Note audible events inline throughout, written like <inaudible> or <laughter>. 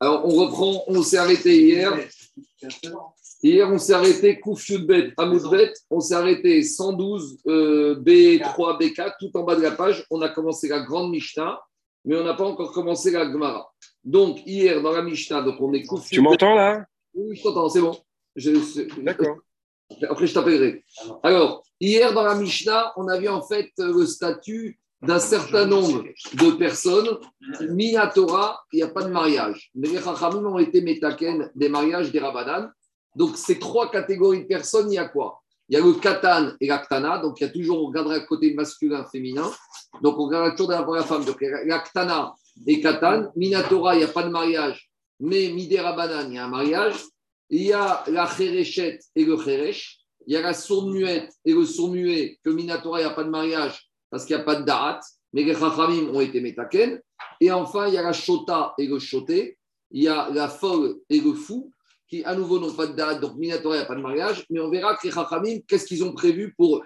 Alors, on reprend, on s'est arrêté hier. Hier, on s'est arrêté Koufioudbet, Amoudbet, on s'est arrêté 112 B3, B4, tout en bas de la page. On a commencé la grande Mishnah, mais on n'a pas encore commencé la Gemara. Donc, hier, dans la Mishnah, donc on est Koufioudbet. Tu m'entends là? Oui, je t'entends, c'est bon. D'accord. Après, je t'appellerai. Alors, hier, dans la Mishnah, on a vu en fait le statut d'un certain nombre de personnes, Minatora, il n'y a pas de mariage. Mais les Chachamim ont été métaken des mariages des Rabanan. Donc, ces trois catégories de personnes, il y a quoi? Il y a le Katan et l'Aktana. Donc, il y a toujours, on regardera le côté masculin, féminin. Donc, on regardera toujours de la femme. Donc, l'Aktana et Katan. Minatora, il n'y a pas de mariage. Mais Midé Rabanan, il y a un mariage. Il y a la Cherechet et le Cheresh. Il y a la sourde muette et le sourd muet, que Minatora, il n'y a pas de mariage parce qu'il n'y a pas de darat, mais les chachamim ont été métaken. Et enfin, il y a la chota et le choté, il y a la folle et le fou, qui à nouveau n'ont pas de darat, donc Minatora, il n'y a pas de mariage, mais on verra que les chachamim, qu'est-ce qu'ils ont prévu pour eux.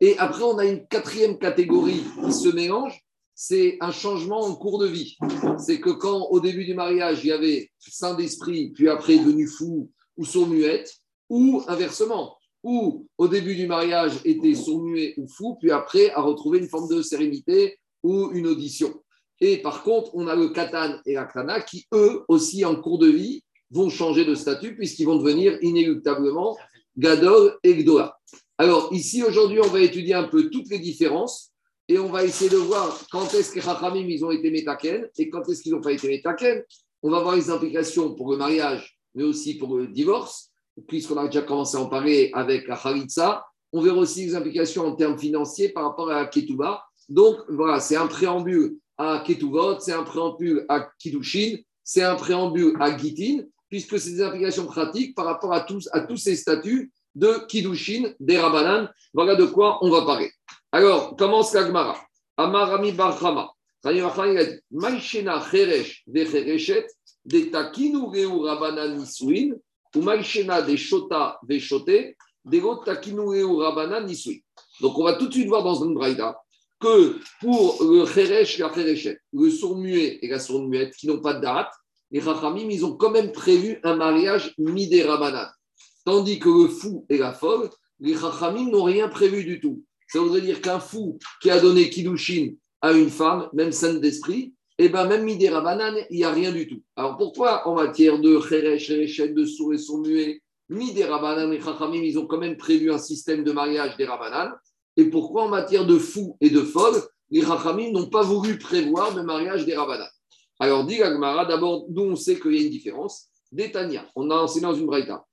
Et après, on a une quatrième catégorie qui se mélange, c'est un changement en cours de vie. C'est que quand au début du mariage, il y avait saint d'esprit, puis après devenu fou ou sourd-muette, ou inversement, ou au début du mariage était sourd-muet ou fou, puis après a retrouvé une forme de sérénité ou une audition. Et par contre, on a le katan et l'aktana qui, eux aussi, en cours de vie, vont changer de statut puisqu'ils vont devenir inéluctablement gadol et gdola. Alors ici, aujourd'hui, on va étudier un peu toutes les différences et on va essayer de voir quand est-ce que les ils ont été métaken et quand est-ce qu'ils n'ont pas été métaken. On va voir les implications pour le mariage, mais aussi pour le divorce puisqu'on a déjà commencé à en parler avec la Khalitsa, on verra aussi les implications en termes financiers par rapport à Ketouba. Donc voilà, c'est un préambule à Ketuvot, c'est un préambule à Kidushin, c'est un préambule à Gitin, puisque c'est des implications pratiques par rapport à tous, ces statuts de Kidushin, des Rabanan. Voilà de quoi on va parler. Alors, commence la Gemara. Amarami Barchama. Maïshena Cheresh de de Takinu Rabanan ou Maïshena des Shota des Shoté, des Reu Rabanan Nisui. Donc, on va tout de suite voir dans une braïda que pour le Cheresh et la Chereshet, le sourd-muet et la sourde-muette qui n'ont pas de date, les Rachamim, ils ont quand même prévu un mariage midé Rabanan. Tandis que le fou et la folle, les Rachamim n'ont rien prévu du tout. Ça voudrait dire qu'un fou qui a donné Kidushin à une femme, même sainte d'esprit, eh bien même Midé Rabanan, il n'y a rien du tout. Alors pourquoi en matière de Cheresh, Chereshet, de sourd et sourd-muet, Midé Rabanan et Chachamim, ils ont quand même prévu un système de mariage des Rabanan et pourquoi en matière de fou et de folle, les Rachamim n'ont pas voulu prévoir le mariage des Rabanan Alors, dit Gagmara, d'abord, nous on sait qu'il y a une différence? Détania, on a enseigné dans une braïta.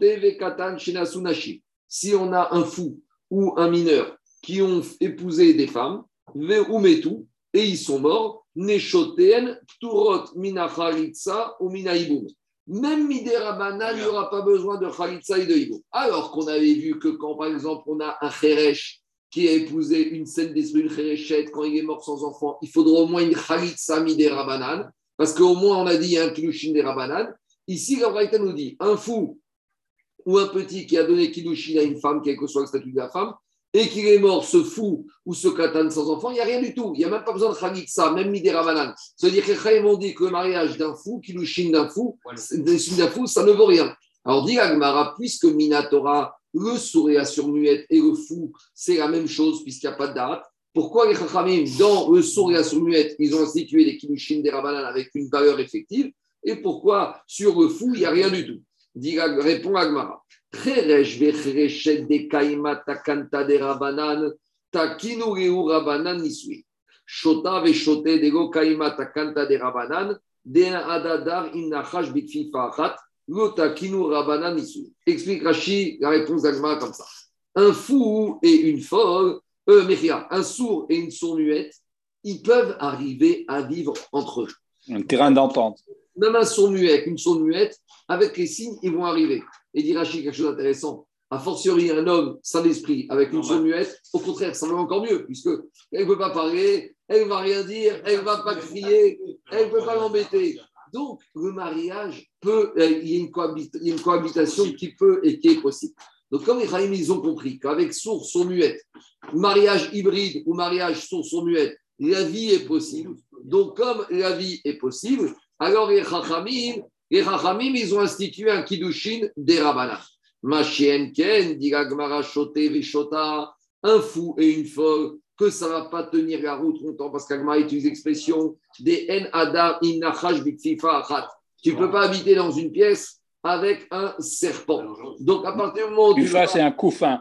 Vekatan shinasunashi. Si on a un fou ou un mineur qui ont épousé des femmes, veumetu, et ils sont morts, neshoten, turot minachalitza ou minaibum. Même Midera il n'y pas besoin de Khalitsa et de Hibo. Alors qu'on avait vu que quand, par exemple, on a un Kheresh qui a épousé une scène d'esprit, une Khereshet, quand il est mort sans enfant, il faudra au moins une Khalitsa Midera Banan, parce qu'au moins on a dit un Kilushin des Rabanan. Ici, la nous dit un fou ou un petit qui a donné Kilushin à une femme, quel que soit le statut de la femme, et qu'il est mort, ce fou ou ce katan sans enfant, il n'y a rien du tout. Il n'y a même pas besoin de khalitsa, même midera banan. C'est-à-dire que les ont dit que le mariage d'un fou, kilushin d'un fou, d'un fou, ça ne vaut rien. Alors, dit Agmara, puisque Minatora, le sourd et muette et le fou, c'est la même chose puisqu'il n'y a pas de date. Pourquoi les Chachamim, dans le sourd et la muette, ils ont institué les kilushin des rabanan avec une valeur effective? Et pourquoi sur le fou, il n'y a rien du tout? Dit, Répond Agmara de kaima takanta de rabanan takinu rabanan nisui. Shota shote de kaima takanta de rabanan de adadar innachash bitfifa achat lo takinu rabanan nisui. Explique Rashi la réponse d'Agma comme ça. Un fou et une folle, euh, un sourd et une sourd-muette, ils peuvent arriver à vivre entre eux. Un terrain d'entente. Même un sourd-muet une sourd-muette, avec les signes, ils vont arriver. Et dit Rachid quelque chose d'intéressant. A fortiori, un homme sans esprit avec une sourde muette, au contraire, ça va encore mieux, puisque elle ne peut pas parler, elle ne va rien dire, elle ne va pas crier, elle ne peut pas l'embêter. Donc, le mariage peut, euh, il y, a une cohabitation qui peut et qui est possible. Donc, comme les Chaïm, ils ont compris qu'avec sourd, sourd muette, mariage hybride ou mariage sourd, sourd muette, la vie est possible. Donc, comme la vie est possible, Alors les Chachamim, les Chachamim, ils ont institué un Kiddushin des Rabbanan. Machien Ken, dit Veshota, un fou et une folle, que ça ne va pas tenir la route longtemps, parce qu'Agmara utilise l'expression des En Adar Innachash Biksifa Achat. Tu ne peux pas habiter dans une pièce avec un serpent. Donc, à partir du moment où tu. Kufa, c'est un couffin.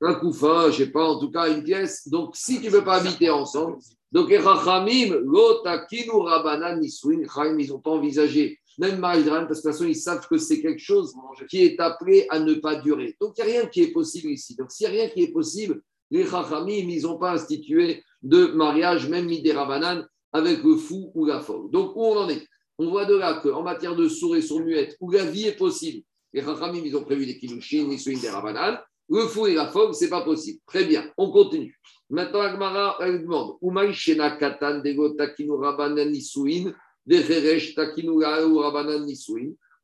Un couffin, je ne sais pas, en tout cas une pièce. Donc, si tu ne veux pas habiter ensemble, donc les Rachamim, l'otakinu rabanan nisuin, ils n'ont pas envisagé même Maïdran, parce que de toute façon, ils savent que c'est quelque chose qui est appelé à ne pas durer. Donc, il n'y a rien qui est possible ici. Donc, s'il n'y a rien qui est possible, les Chachamim, ils n'ont pas institué de mariage, même Midé Rabanan, avec le fou ou la folle. Donc, où on en est? On voit de là qu'en matière de sourds et sourds muettes, où la vie est possible, les Chachamim, ils ont prévu des Kilushin, les des Rabanan, le fou et la folle, ce n'est pas possible. Très bien, on continue. Maintenant, Agmara, elle demande Umaï Shena Katan Degota Kinu Rabanan Nisuin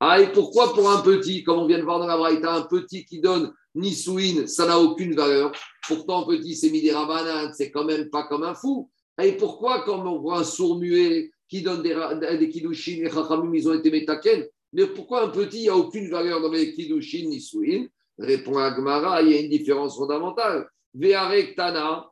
ah, et pourquoi pour un petit, comme on vient de voir dans la Braïta, un petit qui donne Nisouin, ça n'a aucune valeur. Pourtant, petit, c'est Midi Rabanan, c'est quand même pas comme un fou. Et pourquoi, quand on voit un sourd muet qui donne des, des Kiddushin, les ils ont été métaken, mais pourquoi un petit, il n'y a aucune valeur dans les Kiddushin, Nisouin Répond Agmara, il y a une différence fondamentale. Ve'arek Tana,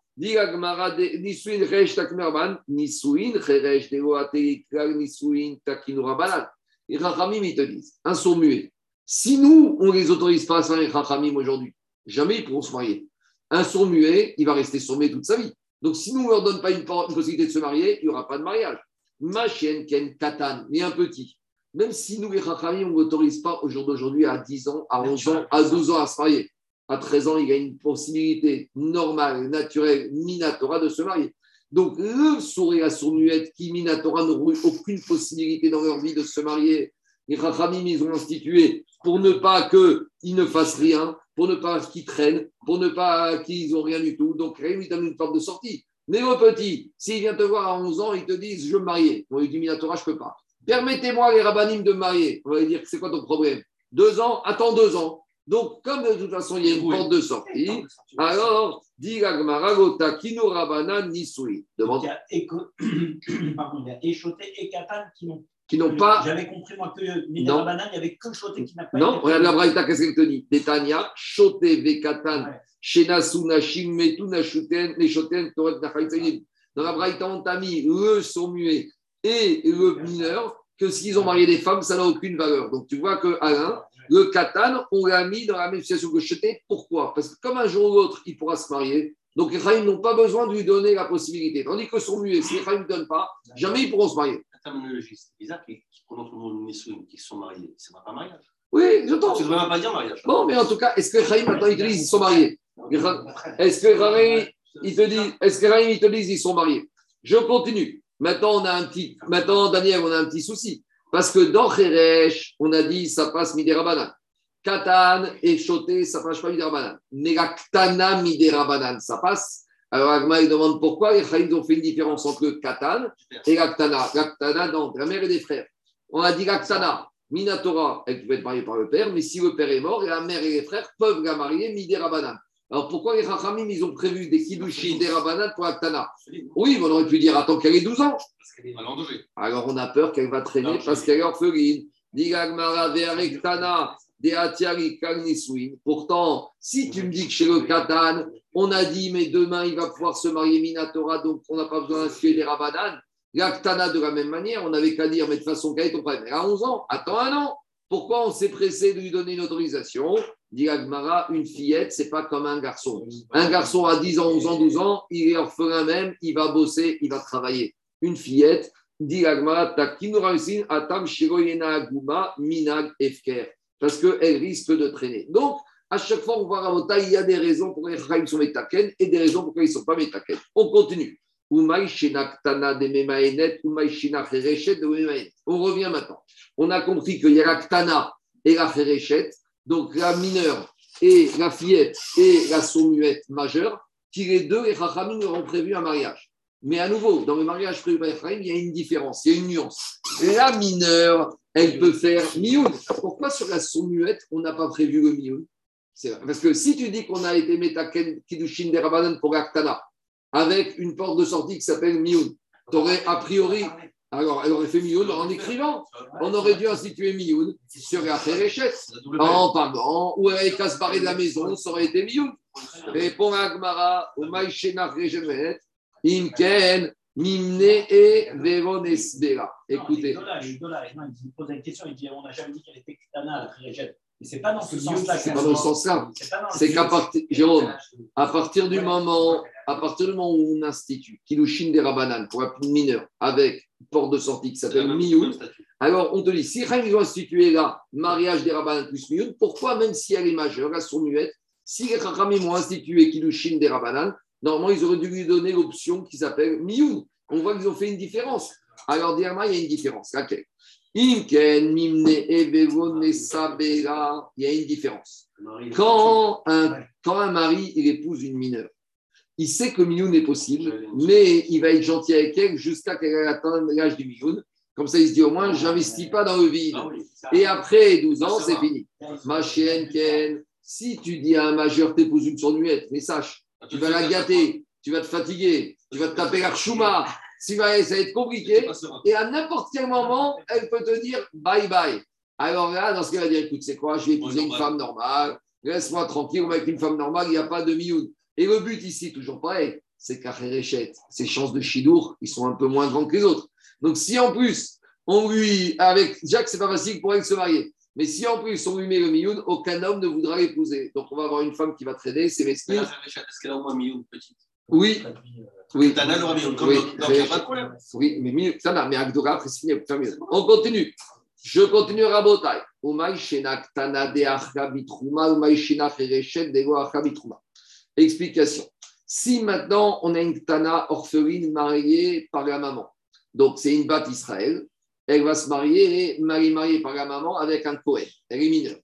Les Rachamim, ils te disent, un son muet. Si nous, on ne les autorise pas à se marier aujourd'hui, jamais ils pourront se marier. Un sourd muet, il va rester sourd toute sa vie. Donc, si nous ne leur donnons pas une, possibilité de se marier, il n'y aura pas de mariage. Ma chienne, Ken, Katan, mais un petit. Même si nous, les Rachamim, on ne l'autorise pas au jour d'aujourd'hui à 10 ans, à 11 ans, à 12 ans à se marier à 13 ans, il y a une possibilité normale, naturelle, minatora de se marier. Donc, le sourd et la sourd-muette qui, minatora, n'auront aucune possibilité dans leur vie de se marier, les Rachamim, ils ont institué pour ne pas qu'ils ne fassent rien, pour ne pas qu'ils traînent, pour ne pas qu'ils n'ont rien du tout. Donc, rien lui donne une porte de sortie. Mais au petit, s'il vient te voir à 11 ans, ils te disent Je veux me marier. On lui dit Minatora, je ne peux pas. Permettez-moi, les rabbinim, de me marier. On va lui dire C'est quoi ton problème? Deux ans? Attends deux ans. Donc, comme de toute façon, il y a une porte de sortie, alors, dit Gagmaragota, Kino Rabana Nisui. Demande. Il y a, Échoté <coughs> et Katan qui n'ont qui n'ont pas. J'avais compris, moi, que Mina Rabana, il n'y avait que Choté qui n'a pas. Non, regarde la Braïta, qu'est-ce qu'elle te dit? Netanya, Choté, Vekatan, Shenasu, Nashim, Metu, Nashuten, Neshoten, Toret, Nachaïtaïm. Dans la Braïta, on t'a mis le son muet et le mineur, que s'ils ont marié des femmes, ça n'a aucune valeur. Donc, tu vois que Alain, le katan, on l'a mis dans la même situation que Cheté. Pourquoi? Parce que comme un jour ou l'autre, il pourra se marier. Donc les Chaim n'ont pas besoin de lui donner la possibilité. Tandis que son muet, si les Chaim ne donnent pas, jamais ils pourront se marier. La terminologie, c'est bizarre qui prononcent le mot Nissoun, qui sont mariés. C'est pas mariage? Oui, j'entends. Tu ne devrais pas dire mariage. Non, mais en tout cas, est-ce que Chaim maintenant ils te disent qu'ils sont mariés? Est-ce que Chaim ils te disent, est-ce que Chaim ils te disent qu'ils sont mariés? Je continue. Maintenant, on a un petit, maintenant, Daniel, on a un petit souci. Parce que dans Kheresh, on a dit ça passe Miderabanan. Katan et Choté, ça passe pas Miderabanan. Mais la Ktana Miderabanan, ça passe. Alors Agma, il demande pourquoi les Chaïms ont fait une différence entre Katan et la Ktana. Donc, la mère et des frères. On a dit la Ktana, Minatora, elle peut être mariée par le père, mais si le père est mort, la mère et les frères peuvent la marier Miderabanan. Alors pourquoi les Rachamim, ils ont prévu des Kiddushi, des Rabanan pour Aktana Oui, on aurait pu dire attends qu'elle ait 12 ans. Alors on a peur qu'elle va traîner parce qu'elle est orpheline. Pourtant, si tu me dis que chez le Katan, on a dit, mais demain il va pouvoir se marier Minatora, donc on n'a pas besoin d'inscrire les Rabanan. L'Aktana, de la même manière, on n'avait qu'à dire, mais de toute façon, quel est ton problème Elle a 11 ans, attends un an. Pourquoi on s'est pressé de lui donner une autorisation? Dit Agmara, une fillette, c'est pas comme un garçon. Un garçon à 10 ans, 11 ans, 12 ans, il est orphelin même, il va bosser, il va travailler. Une fillette. Parce qu'elle risque de traîner. Donc, à chaque fois, on voit Ramota, il y a des raisons pour lesquelles ils sont métaken et des raisons pour lesquelles ils ne sont pas métaken. On continue. On revient maintenant. On a compris qu'il y a la ktana et la ferechet, donc la mineure et la fillette et la sourd-muette majeure, qui les deux, les chachamim auront prévu un mariage. Mais à nouveau, dans le mariage prévu par il y a une différence, il y a une nuance. La mineure, elle peut faire mioun. Pourquoi sur la sourd-muette, on n'a pas prévu le mioun? Parce que si tu dis qu'on a été metaken kidushin des pour la ktana, avec une porte de sortie qui s'appelle mioun, tu aurais a priori Alors, elle aurait fait Mioun en écrivant. On aurait dû instituer Mioun sur la. En parlant, ou elle casse barré de la maison, ça aurait été Mioun. Répond Agmara, au Maïchénach Regemet, Imken, Mimne et Veronesbera. Écoutez. Il pose une question, il dit on n'a jamais dit qu'elle était Ktana, la. Mais pas dans ce sens-là. C'est pas dans ce sens-là. C'est qu'à partir, Jérôme, à partir du moment, à partir du moment où on institue Kilushin des Rabanan pour un mineur avec porte de sortie qui s'appelle Mioun, alors on te dit, si ils ont institué là mariage des Rabanan plus Mioun, pourquoi même si elle est majeure, elles sont muettes, si les Chachamim ont institué Kilushin des Rabanan, normalement ils auraient dû lui donner l'option qui s'appelle Mioun. On voit qu'ils ont fait une différence. Alors, dernièrement, il y a une différence. Laquelle Imken, Mimne, Sabera, il y a une différence. Quand un, quand un mari il épouse une mineure, il sait que Mioun est possible, mais il va être gentil avec elle jusqu'à qu'elle atteigne l'âge du Mioun. Comme ça, il se dit au moins, je n'investis pas dans le vide. Et après 12 ans, c'est fini. Ma chienne, Ken, si tu dis à un majeur, t'épouses une sournuette, mais sache, tu vas la gâter, tu vas te fatiguer, tu vas te taper la chouma, ça va être compliqué. Et à n'importe quel moment, elle peut te dire bye bye. Alors là, dans ce cas, elle va dire écoute, c'est quoi? Je vais épouser une femme normale, laisse-moi tranquille, avec une femme normale, il n'y a pas de mioun. Et le but ici, toujours pareil, c'est qu'Acherechet, ses chances de chidour, ils sont un peu moins grandes que les autres. Donc si en plus, on lui, avec Jacques, c'est pas facile pour elle de se marier. Mais si en plus on lui met le mioun, aucun homme ne voudra l'épouser. Donc on va avoir une femme qui va traîner, c'est mesquin. Est-ce qu'elle a au moins mioun petite Oui. Oui. T'as l'air de Oui, Donc il n'y a pas de problème. Oui, mais mi- ça n'a, mais Agdora, après, c'est fini, terminé. On continue. Je continue Rabotai. Tana. Explication. Si maintenant on a une tana orpheline mariée par la maman, donc c'est une batte Israël, elle va se marier, elle est mariée par la maman avec un Kohen. Elle est mineure.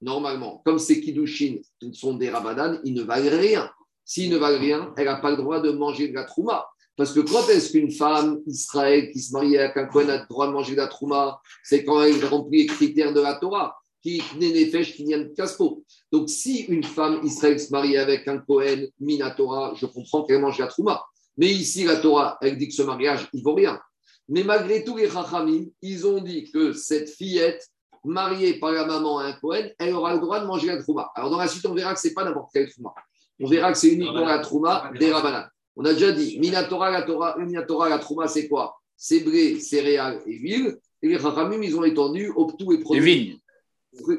Normalement, comme ces Kiddushin sont des Rabadan, ils ne valent rien. S'ils ne valent rien, elle n'a pas le droit de manger de la trouma. Parce que quand est-ce qu'une femme Israël qui se marie avec un Kohen a le droit de manger de la trouma? C'est quand elle remplit les critères de la Torah, qui n'est nefesh, qui de caspo. Donc si une femme Israël se marie avec un Kohen mina Torah, je comprends qu'elle mange la trouma. Mais ici, la Torah, elle dit que ce mariage, il vaut rien. Mais malgré tout, les Chachamim, ils ont dit que cette fillette mariée par la maman à un Kohen, elle aura le droit de manger la trouma. Alors dans la suite, on verra que ce n'est pas n'importe quelle trouma. On verra que c'est uniquement la trouma des Rabbanan. On a déjà dit, Minatora, la Torah, Minatora, la Trouma, c'est quoi? C'est blé, céréales et huile. Et les Chachamim, ils ont étendu au tout et produits. vignes.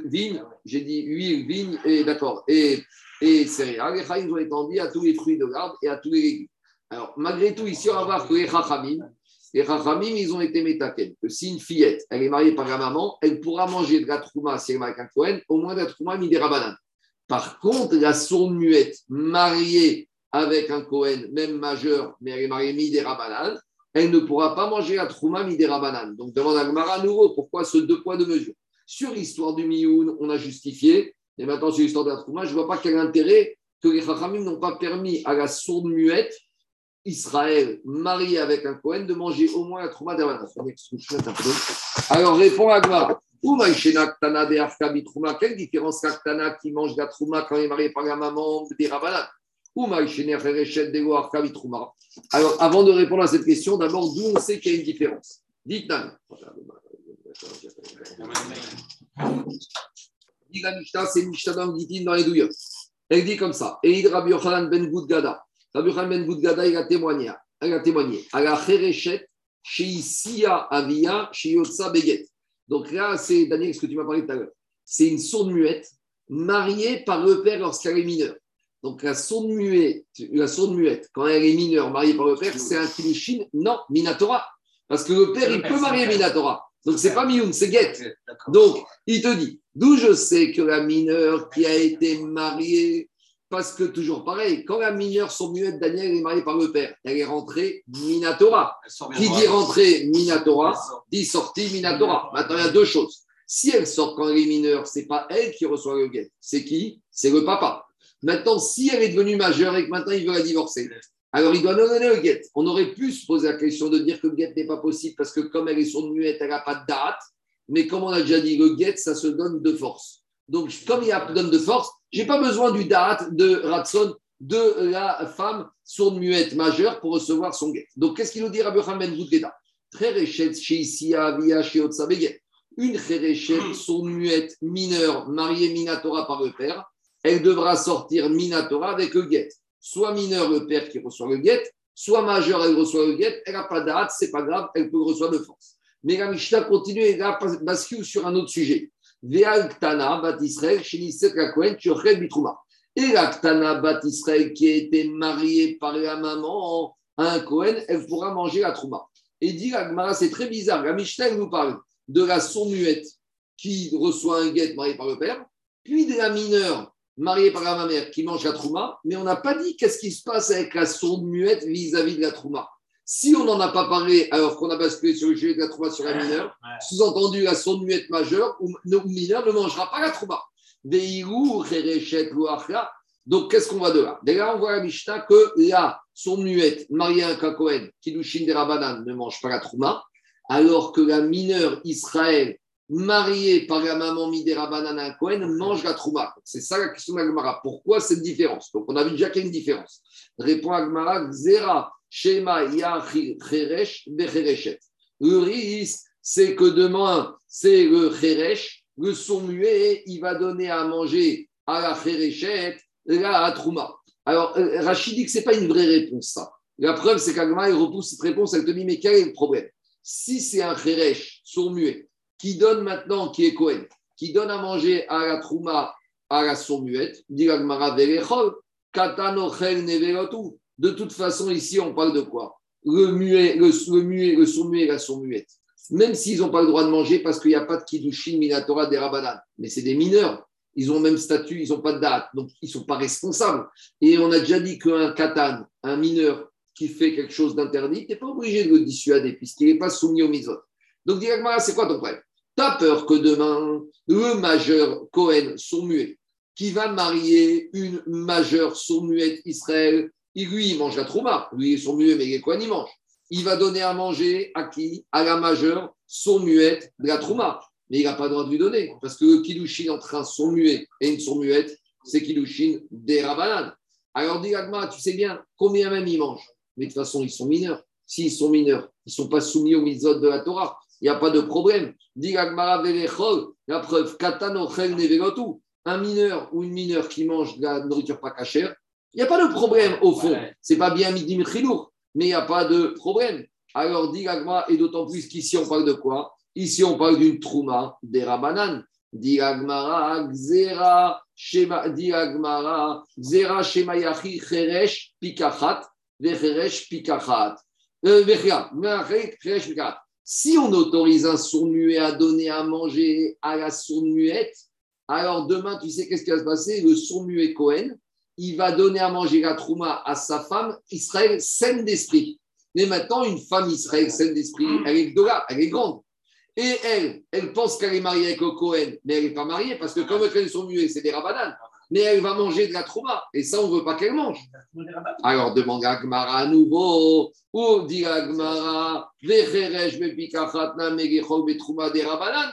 Vigne, j'ai dit huile, vigne, et d'accord, et, et céréales. Les Chachamim, ils ont étendu à tous les fruits de l'arbre et à tous les légumes. Alors, malgré tout, ici, on va voir que les Chachamim, les Chachamim, ils ont été métaken. Si une fillette, elle est mariée par la maman, elle pourra manger de la Trouma si elle est mariée avec un Cohen, au moins de la Trouma, mis des. Par contre, la sourde muette mariée avec un Cohen, même majeur, mais elle est mariée mi des elle ne pourra pas manger la Trouma mi des. Donc demande à Gmara à nouveau pourquoi ce deux poids, deux mesures? Sur l'histoire du Mioun, on a justifié, et maintenant sur l'histoire de la Trouma, je ne vois pas quel intérêt que les Chachamim n'ont pas permis à la sourde muette Israël mariée avec un Cohen de manger au moins la Trouma des Rabanan. Alors répond à Gmara. Quelle différence Kaktana qui mange la Trouma quand il est marié par la maman des Rabanan alors, avant de répondre à cette question, d'abord, d'où on sait qu'il y a une différence? Dites. Dit la Mishnah, c'est Mishnah dans Gitin dans les douilles. Elle dit comme ça Eid Rabbi Yochanan ben Goudgada. Rabbi Yochanan ben Goudgada, il a témoigné. Elle a témoigné. À la Cherechet, chez Isia Avia, chez Yotsa Beget. Donc là, c'est Daniel, ce que tu m'as parlé tout à l'heure. C'est une sourde muette mariée par le père lorsqu'elle est mineure. Donc la sourde muette, la sourde muette, quand elle est mineure, mariée par le père, c'est un kilushin, non, minatora. Parce que le père, il peut marier minatora. Donc c'est pas mioun, c'est get. Donc il te dit, d'où je sais que la mineure qui a été mariée, parce que toujours pareil, quand la mineure son muette, Daniel est mariée par le père, elle est rentrée minatora. Qui dit rentrée minatora, dit sortie minatora. Maintenant il y a deux choses. Si elle sort quand elle est mineure, c'est pas elle qui reçoit le get, c'est qui? C'est le papa. Maintenant, si elle est devenue majeure et que maintenant il veut la divorcer, alors il doit non donner le guet. On aurait pu se poser la question de dire que le guet n'est pas possible parce que comme elle est sourde muette, elle n'a pas de date. Mais comme on a déjà dit, le guet, ça se donne de force. Donc, comme il y a donne de force, je n'ai pas besoin du date de Ratson de la femme sourde muette majeure pour recevoir son guet. Donc, qu'est-ce qu'il nous dit Rabbi Ben Beget. Une Khereshet, son muette mineure, mariée Minatora par le père, elle devra sortir Minatora avec le guet. Soit mineur le père qui reçoit le guet, soit majeur elle reçoit le guet, elle n'a pas d'âge, c'est pas grave, elle peut recevoir de force. Mais la Mishnah continue et là bascule sur un autre sujet. Et la Ktana, bat Israël, qui a été mariée par la maman à un Kohen, elle pourra manger la Trouma. Et dit la Gemara, c'est très bizarre. La Mishnah nous parle de la sourd-muette qui reçoit un guet marié par le père, puis de la mineure mariée par la mère qui mange la Trouma, mais on n'a pas dit qu'est-ce qui se passe avec la sourde-muette vis-à-vis de la Trouma. Si on n'en a pas parlé alors qu'on a basculé sur le sujet de la trouma sur la mineure, sous-entendu la sonde muette majeure ou, mineure ne mangera pas la trouma. Donc qu'est-ce qu'on voit de là? Déjà, on voit à la Mishnah que la sonde muette mariée à un kakohen, Kidushin des Rabanan, ne mange pas la trouma, alors que la mineure Israël mariée par la maman Midera à un Kohen mange la trouma. C'est ça la question d'Agmara. Pourquoi cette différence? Donc on a vu déjà qu'il y a une différence. Répond Agmara, Zera. Shema Le risque, c'est que demain, c'est le Cheresh, le son muet, il va donner à manger à la Chereshet, la Trouma. Alors, euh, Rachid dit que ce n'est pas une vraie réponse, ça. La preuve, c'est qu'Agma, il repousse cette réponse, elle te dit, mais quel est le problème? Si c'est un Cheresh, sourd muet, qui donne maintenant, qui est Cohen, qui donne à manger à la Trouma, à la sourd muette, dit Agmara, Katanochel Nevelotu. De toute façon, ici, on parle de quoi? Le muet, le, muet, le sourd-muet et la sourd-muette. Même s'ils n'ont pas le droit de manger parce qu'il n'y a pas de Kiddushin, Minatora, des Rabanan. Mais c'est des mineurs. Ils ont le même statut, ils n'ont pas de date. Donc, ils ne sont pas responsables. Et on a déjà dit qu'un katan, un mineur qui fait quelque chose d'interdit, tu n'es pas obligé de le dissuader puisqu'il n'est pas soumis au misot. Donc, directement, c'est quoi ton problème? Tu as peur que demain, le majeur Cohen, sourd-muet, qui va marier une majeure sourd-muette Israël, lui, il mange la trouma. Lui, son muet, mais quoi il mange. Il va donner à manger à qui À la majeure, son muette de la trouma. Mais il n'a pas le droit de lui donner. Parce que le Kiddushin entre un son muet et une son muette, c'est Kiddushin des rabanades. Alors, dit Agma, tu sais bien combien même ils mangent. Mais de toute façon, ils sont mineurs. S'ils sont mineurs, ils ne sont pas soumis aux mitzvot de la Torah. Il n'y a pas de problème. Dit Agmara la preuve, Un mineur ou une mineure qui mange de la nourriture pas cachère, il n'y a pas de problème au fond. C'est pas bien midi chilour, mais il n'y a pas de problème. Alors, dit et d'autant plus qu'ici on parle de quoi? Ici on parle d'une trouma des rabanan. Dit Gzera, Shema, dit Gzera, Shema Yachi, Cheresh, Pikachat, Vecheresh, Pikachat. Euh, si on autorise un sourd-muet à donner à manger à la sourd-muette, alors demain, tu sais qu'est-ce qui va se passer? Le sourd-muet Cohen, il va donner à manger la trouma à sa femme, Israël saine d'esprit. Mais maintenant, une femme Israël saine d'esprit, mm. elle est elle est grande. Et elle, elle pense qu'elle est mariée avec le Cohen, mais elle n'est pas mariée parce que comme elles sont muets, c'est des rabananes. Mais elle va manger de la trouma. Et ça, on ne veut pas qu'elle mange. Alors demande à Gmara à nouveau. Ou dit à Gmara,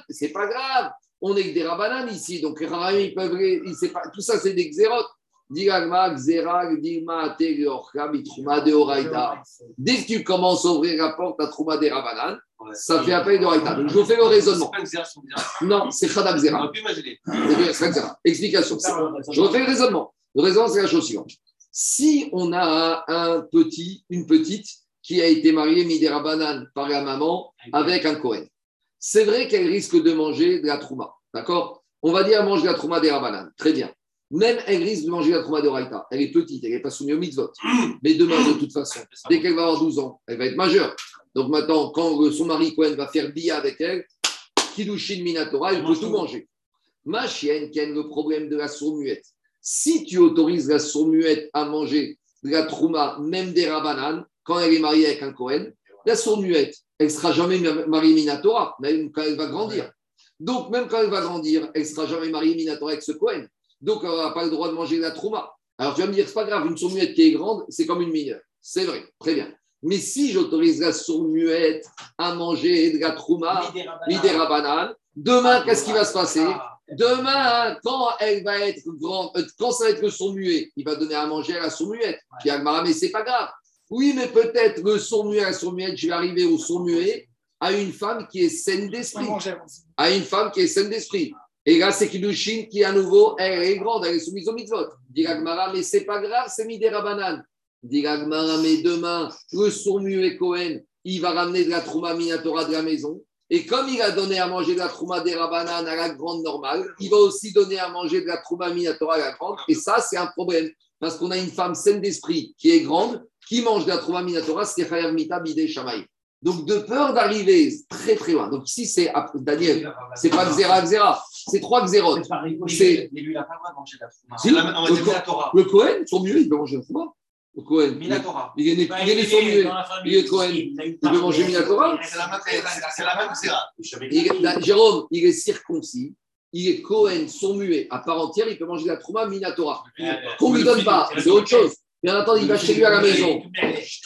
c'est pas grave. On est que des rabananes ici. Donc les ils peuvent. Pas, tout ça, c'est des xérotes. Dès que tu commences à ouvrir la porte à Trouma des Rabanan, ça fait appel de Raïta. Donc je vous fais le raisonnement. Non, c'est Khadab Zera. Explication. Je refais le raisonnement. Le raisonnement, c'est la chose suivante. Si on a un petit, une petite qui a été mariée Midera par la maman avec un Cohen, c'est vrai qu'elle risque de manger de la Trouma. D'accord? On va dire elle mange de la Trouma des Rabanan. Très bien. Même elle risque de manger la trauma de Raïta. Elle est petite, elle n'est pas soumise au mitzvot. <clears throat> Mais demain, de toute façon, dès qu'elle va avoir 12 ans, elle va être majeure. Donc maintenant, quand son mari Cohen va faire bia avec elle, Kidushin Minatora, elle peut tout manger. Ma chienne, qui a le problème de la sourd-muette, si tu autorises la sourd-muette à manger de la trouma, même des rabananes, quand elle est mariée avec un Cohen, la sourd-muette, elle ne sera jamais mariée Minatora, même quand elle va grandir. Donc, même quand elle va grandir, elle ne sera jamais mariée Minatora avec ce Cohen. Donc, on n'a pas le droit de manger la trouma. Alors, tu vas me dire, c'est pas grave, une sourd-muette qui est grande, c'est comme une mineure. C'est vrai, très bien. Mais si j'autorise la sourd-muette à manger de la trouma, l'idéra banane, demain, qu'est-ce qui va se passer ah. Demain, quand elle va être grande, euh, quand ça va être le sourd-muet, il va donner à manger à la sourd-muette. Puis Agmara, mais c'est pas grave. Oui, mais peut-être le sourd-muet à la sourd-muette, je vais arriver au sourd-muet, à une femme qui est saine d'esprit. À une femme qui est saine d'esprit. Et là, c'est Kiddushin qui, à nouveau, elle est grande, elle est soumise au mitzvot. Dit Gmara, mais c'est pas grave, c'est Midera Banane. Dit Gmara, mais demain, le sourd-muet Cohen, il va ramener de la Trouma Minatora de la maison. Et comme il a donné à manger de la Trouma des Rabanan à la grande normale, il va aussi donner à manger de la Trouma Minatora à la grande. Et ça, c'est un problème. Parce qu'on a une femme saine d'esprit qui est grande, qui mange de la Trouma Minatora, c'est Chayav Mita Bide Shamaï. Donc, de peur d'arriver très très loin. Donc, ici, c'est Daniel, c'est pas Xera Xera, c'est trois Xerot. C'est. Mais lui, il n'a pas le droit de manger de la Trouma. Si, le, le Cohen, son mieux, il peut manger de la Trouma. Le Cohen. Minatora. Il est né, il est né son mieux. Il est Cohen. Il peut manger Minatora. C'est la même Xera. Jérôme, il est circoncis. Il est Cohen, son muet, à part entière, il peut manger la Trouma Minatora. Qu'on ne lui donne pas, c'est autre chose. Bien entendu, il va chez lui à la maison.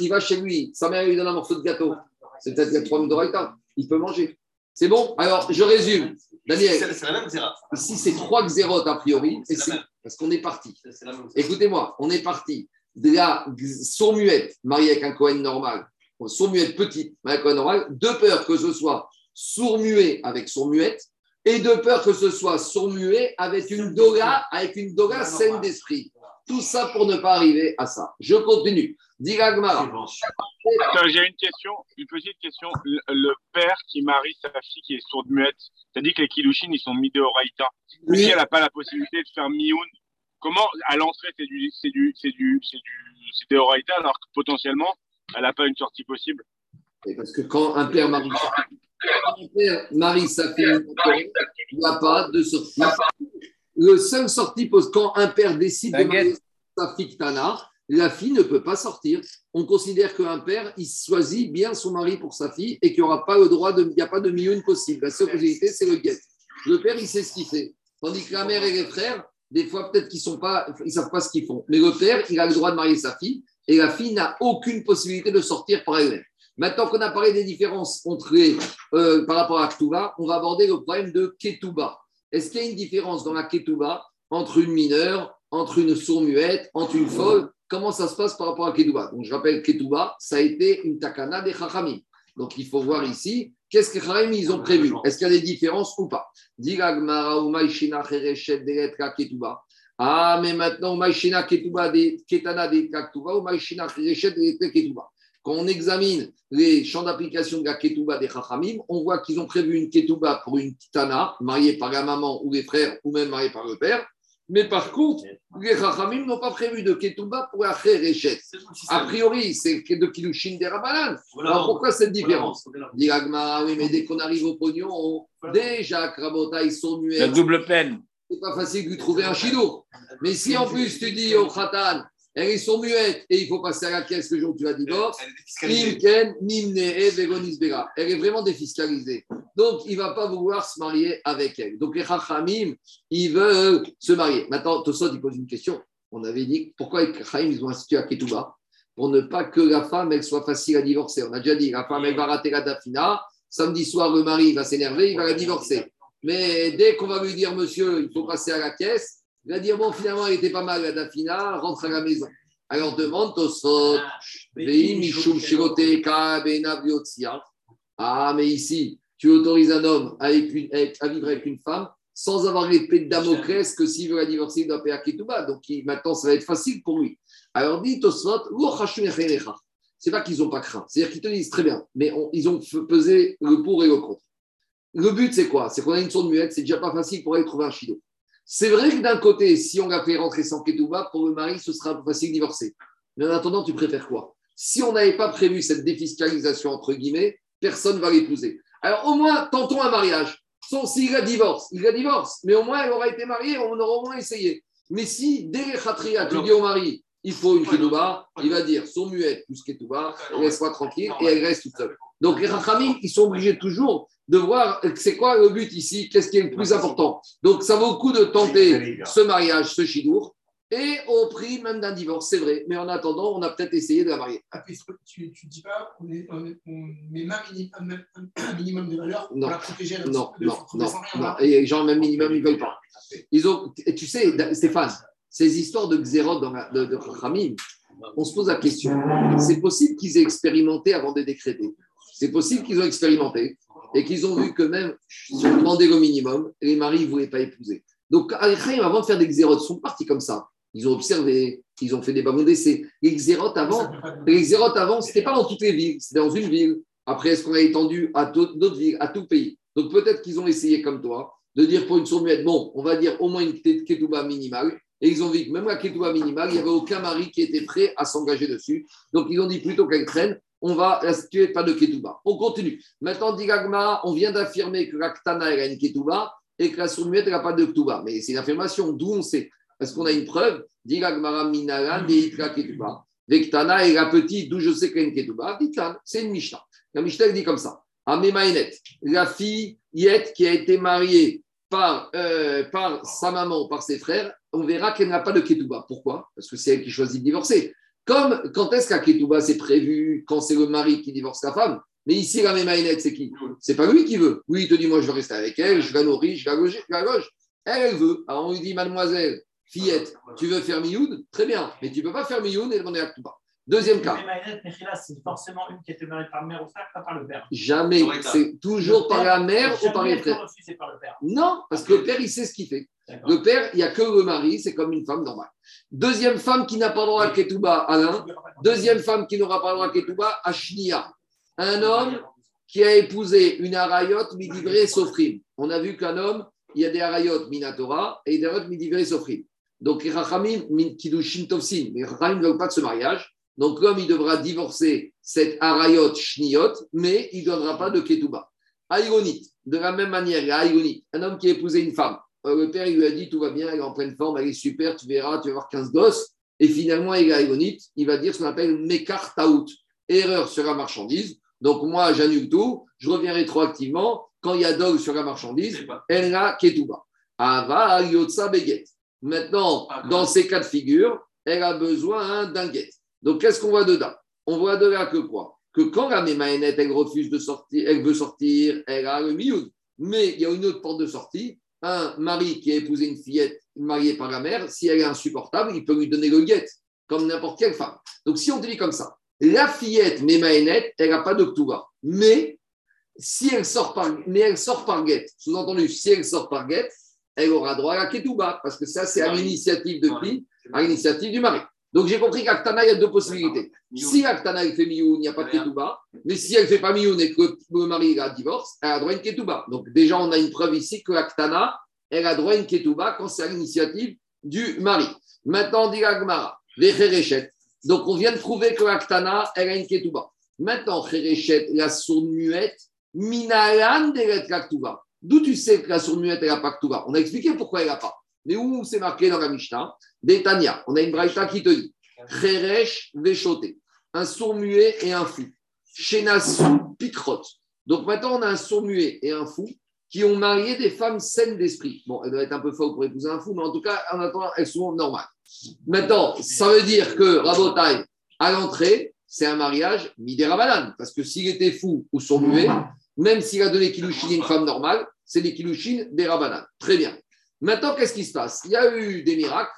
Il va chez lui. Sa mère lui donne un morceau de gâteau. C'est peut-être la Trouma Minatora. Il peut manger. C'est bon Alors, je résume. Daniel, C'est la même ici, c'est trois xérotes a priori. c'est- Parce qu'on est parti. La. Écoutez-moi, on est parti de la sourd-muette mariée avec un Cohen normal, sourd-muette petite mariée avec un Cohen normal, de peur que ce soit sourd-muet avec sourd-muette, et de peur que ce soit sourd-muet avec une doga, avec une doga saine d'esprit. Tout ça pour ne pas arriver à ça. Je continue. J'ai une question, une petite question. Le, le père qui marie sa fille qui est sourde muette, t'as dit que les Kiddushin, ils sont mis de Horaïta. Oui. Si elle n'a pas la possibilité de faire Mioun, comment à l'entrée c'est du, c'est du, c'est du, c'est du, c'est des Horaïta alors que potentiellement elle n'a pas une sortie possible? Et Parce que quand un père marie sa fille, quand un père marie sa fille, il n'y a pas de sortie. Le seul sortie quand un père décide de marier sa fille Tana, la fille ne peut pas sortir. On considère qu'un père, il choisit bien son mari pour sa fille et qu'il n'y aura pas le droit de, il n'y a pas de million possible. La seule possibilité, c'est le guet. Le père, il sait ce qu'il fait. Tandis que la mère et les frères, des fois, peut-être qu'ils ils savent pas ce qu'ils font. Mais le père, il a le droit de marier sa fille et la fille n'a aucune possibilité de sortir par elle-même. Maintenant qu'on a parlé des différences entre les, euh, par rapport à Ketouba, on va aborder le problème de Ketouba. Est-ce qu'il y a une différence dans la Ketouba entre une mineure, entre une sourd-muette, entre une folle? Comment ça se passe par rapport à Ketouba Donc, je rappelle, Ketouba, ça a été une takana des Chachamim. Donc, il faut voir ici, qu'est-ce que les Chachamim, ils ont prévu? Est-ce qu'il y a des différences ou pas? Ah, mais maintenant, Maïshina Ketouba des Ketana des Ketouba ou Maïshina Chereshet Deretra Ketouba. Quand on examine les champs d'application de la Ketouba des Chachamim, on voit qu'ils ont prévu une Ketouba pour une Tana, mariée par la maman ou les frères, ou même mariée par le père. Mais par contre, les Chachamim n'ont pas prévu de Ketouba pour la le A priori, c'est de Kilushin des Rabanan. Alors pourquoi cette différence Dit oui, mais dès qu'on arrive au pognon, on- déjà, Krabota, ils sont muets. La double peine. C'est pas facile de lui trouver un chido. Mais si en plus tu dis au Khatan, elles sont muettes et il faut passer à la caisse le jour où tu as divorce, Elle est vraiment défiscalisée. Donc, il ne va pas vouloir se marier avec elle. Donc, les Chachamim, ils veulent se marier. Maintenant, Tosot, il pose une question. On avait dit pourquoi les Chachamim, ils ont institué à Ketouba? Pour ne pas que la femme, elle soit facile à divorcer. On a déjà dit, la femme, elle va rater la dafina. Samedi soir, le mari va s'énerver, il va la divorcer. Mais dès qu'on va lui dire, monsieur, il faut passer à la caisse, il va dire, bon, finalement, elle était pas mal, la dafina, rentre à la maison. Alors, demande Tosot. Yotzia. Ah, mais ici, tu autorises un homme avec une- avec- à vivre avec une femme sans avoir l'épée de Damoclès que s'il veut la divorcer, il doit payer à Ketouba. Donc il- maintenant, ça va être facile pour lui. Alors dit Echenecha. c'est pas qu'ils n'ont pas craint. C'est-à-dire qu'ils te disent très bien, mais on- ils ont pesé le pour et le contre. Le but, c'est quoi? C'est qu'on a une sourde muette, c'est déjà pas facile pour aller trouver un chido. C'est vrai que d'un côté, si on l'a fait rentrer sans Ketouba, pour le mari, ce sera facile de divorcer. Mais en attendant, tu préfères quoi? Si on n'avait pas prévu cette défiscalisation, entre guillemets, personne ne va l'épouser. Alors au moins, tentons un mariage. S'il la divorce, il la divorce. Mais au moins, elle aura été mariée, on aura au moins essayé. Mais si, dès les khatria, tu dis au mari, il faut une ketouba, il va dire son muette plus ketouba, laisse-moi tranquille, et elle reste toute seule. Donc les rachamim, ils sont obligés toujours de voir c'est quoi le but ici, qu'est-ce qui est le plus important. Donc ça vaut le coup de tenter ce mariage, ce chidour, et au prix même d'un divorce, c'est vrai. Mais en attendant, on a peut-être essayé de la marier. Ah, puis, tu ne dis pas on, est, on, est- on met un, minimum de valeur Non. pour la protéger. elle, Non, de non, non, rien, non. hein. Et les gens, même minimum, ils ne veulent pas. Ils ont, et tu sais, Stéphane, ces histoires de Xérot dans la- de, de on se pose la question c'est possible qu'ils aient expérimenté avant de décréter C'est possible qu'ils ont expérimenté et qu'ils ont vu que même si on demandait le minimum, les maris ne voulaient pas épouser. Donc, avant de faire des xérotes, ils sont partis comme ça. Ils ont observé, ils ont fait des ballons d'essai. Les xérotes avant, les avant, pas dans toutes les villes, c'était dans une ville. Après, est-ce qu'on a étendu à d'autres villes, à tout pays? Donc, peut-être qu'ils ont essayé comme toi de dire pour une sourde muette, bon, on va dire au moins une ketouba minimale. Et ils ont vu que même la ketouba minimale, il n'y avait aucun mari qui était prêt à s'engager dessus. Donc, ils ont dit plutôt qu'elle traîne, on va restituer pas de ketouba. On continue. Maintenant, on vient d'affirmer que la ktana, elle a une ketouba et que la sourde muette, elle n'a pas de ketouba. Mais c'est une affirmation, d'où on sait Est-ce qu'on a une preuve? Dit ketouba. Vektana est la petite, d'où je sais qu'elle a une ketouba. C'est une Mishnah. La Mishnah dit comme ça. Amémaïnet, la fille Yet qui a été mariée par, euh, par sa maman ou par ses frères, on verra qu'elle n'a pas de ketouba. Pourquoi? Parce que c'est elle qui choisit de divorcer. Comme quand est-ce qu'un ketouba c'est prévu quand c'est le mari qui divorce sa femme? Mais ici, la Mémaïnette, c'est qui? C'est pas lui qui veut. Oui, il te dit Moi, je veux rester avec elle, je la nourrir, je la loge. Je la loge. Elle, elle veut. Alors on lui dit Mademoiselle, fillette, tu veux faire mioun Très bien, mais tu ne peux pas faire mioun et demander à ketouba. Deuxième cas. C'est forcément une qui était mariée par mère ou frère, pas par le père. Jamais. C'est toujours par la mère ou par les frères. Par le père. Non, parce que le père, il sait ce qu'il fait. Le père, il n'y a que le mari, c'est comme une femme normale. Deuxième femme qui n'a pas le droit à Ketouba, Alain. Deuxième femme qui n'aura pas le droit à Ketouba, Ashnia. Un homme qui a épousé une Arayot midivré sofrim. On a vu qu'un homme, il y a des Arayot minatora et des Arayot midivré sofrim. Donc, les Rachamim, kidushin tovsin, les Rachamim ne veulent pas de ce mariage. Donc l'homme, il devra divorcer cette arayot shniot, mais il ne donnera pas de ketouba. Aïronite, de la même manière, il y a Aïronite, un homme qui a épousé une femme. Euh, le père, il lui a dit, tout va bien, elle est en pleine forme, elle est super, tu verras, tu vas avoir 15 gosses. Et finalement, il est Aïronite, il va dire ce qu'on appelle mekar taout, erreur sur la marchandise. Donc moi, j'annule tout, je reviens rétroactivement. Quand il y a dog sur la marchandise, elle a ketouba. Ava yotsa beget. Maintenant, dans ces cas de figure, elle a besoin d'un guet. Donc, qu'est-ce qu'on voit dedans? On voit de là que quoi? Que quand la Mémaénette, elle refuse de sortir, elle veut sortir, elle a le mioud. Mais il y a une autre porte de sortie. Un mari qui a épousé une fillette mariée par la mère, si elle est insupportable, il peut lui donner le guet, comme n'importe quelle femme. Donc, si on te dit comme ça, la fillette Mémaénette, elle n'a pas d'octubre. Mais si elle sort par, mais elle sort par guet, sous-entendu, si elle sort par guet, elle aura droit à la ketouba, parce que ça, c'est à l'initiative de qui? À l'initiative du mari. Donc j'ai compris qu'Aktana, il y a deux possibilités. Si Aktana, elle fait Mioun, il n'y a pas de Ketouba. Mais si elle ne fait pas Mioun et que le mari a divorce, elle a droit à une Ketouba. Donc déjà, on a une preuve ici que Aktana, elle a droit à une Ketouba quand c'est à l'initiative du mari. Maintenant, on dit Agmara, les Donc on vient de prouver que Aktana, elle a une Ketouba. Maintenant, Kherechet, la sourde muette, Minalan de Ketouba. D'où tu sais que la sourde muette, elle n'a pas Ketouba? On a expliqué pourquoi elle n'a pas. Mais où c'est marqué dans la Mishnah? Détania, on a une braïta qui te dit Cheresh Veshoté, un sourd muet et un fou. Shenasu Pikrot. Donc maintenant, on a un sourd muet et un fou qui ont marié des femmes saines d'esprit. Bon, elles doivent être un peu folles pour épouser un fou, mais en tout cas, en attendant, elles sont normales. Maintenant, ça veut dire que Rabotai, à l'entrée, c'est un mariage midérabalan. Parce que s'il était fou ou sourd muet, même s'il a donné Kilushin à une femme normale, c'est des Kilushin des Rabanan. Très bien. Maintenant, qu'est-ce qui se passe? Il y a eu des miracles.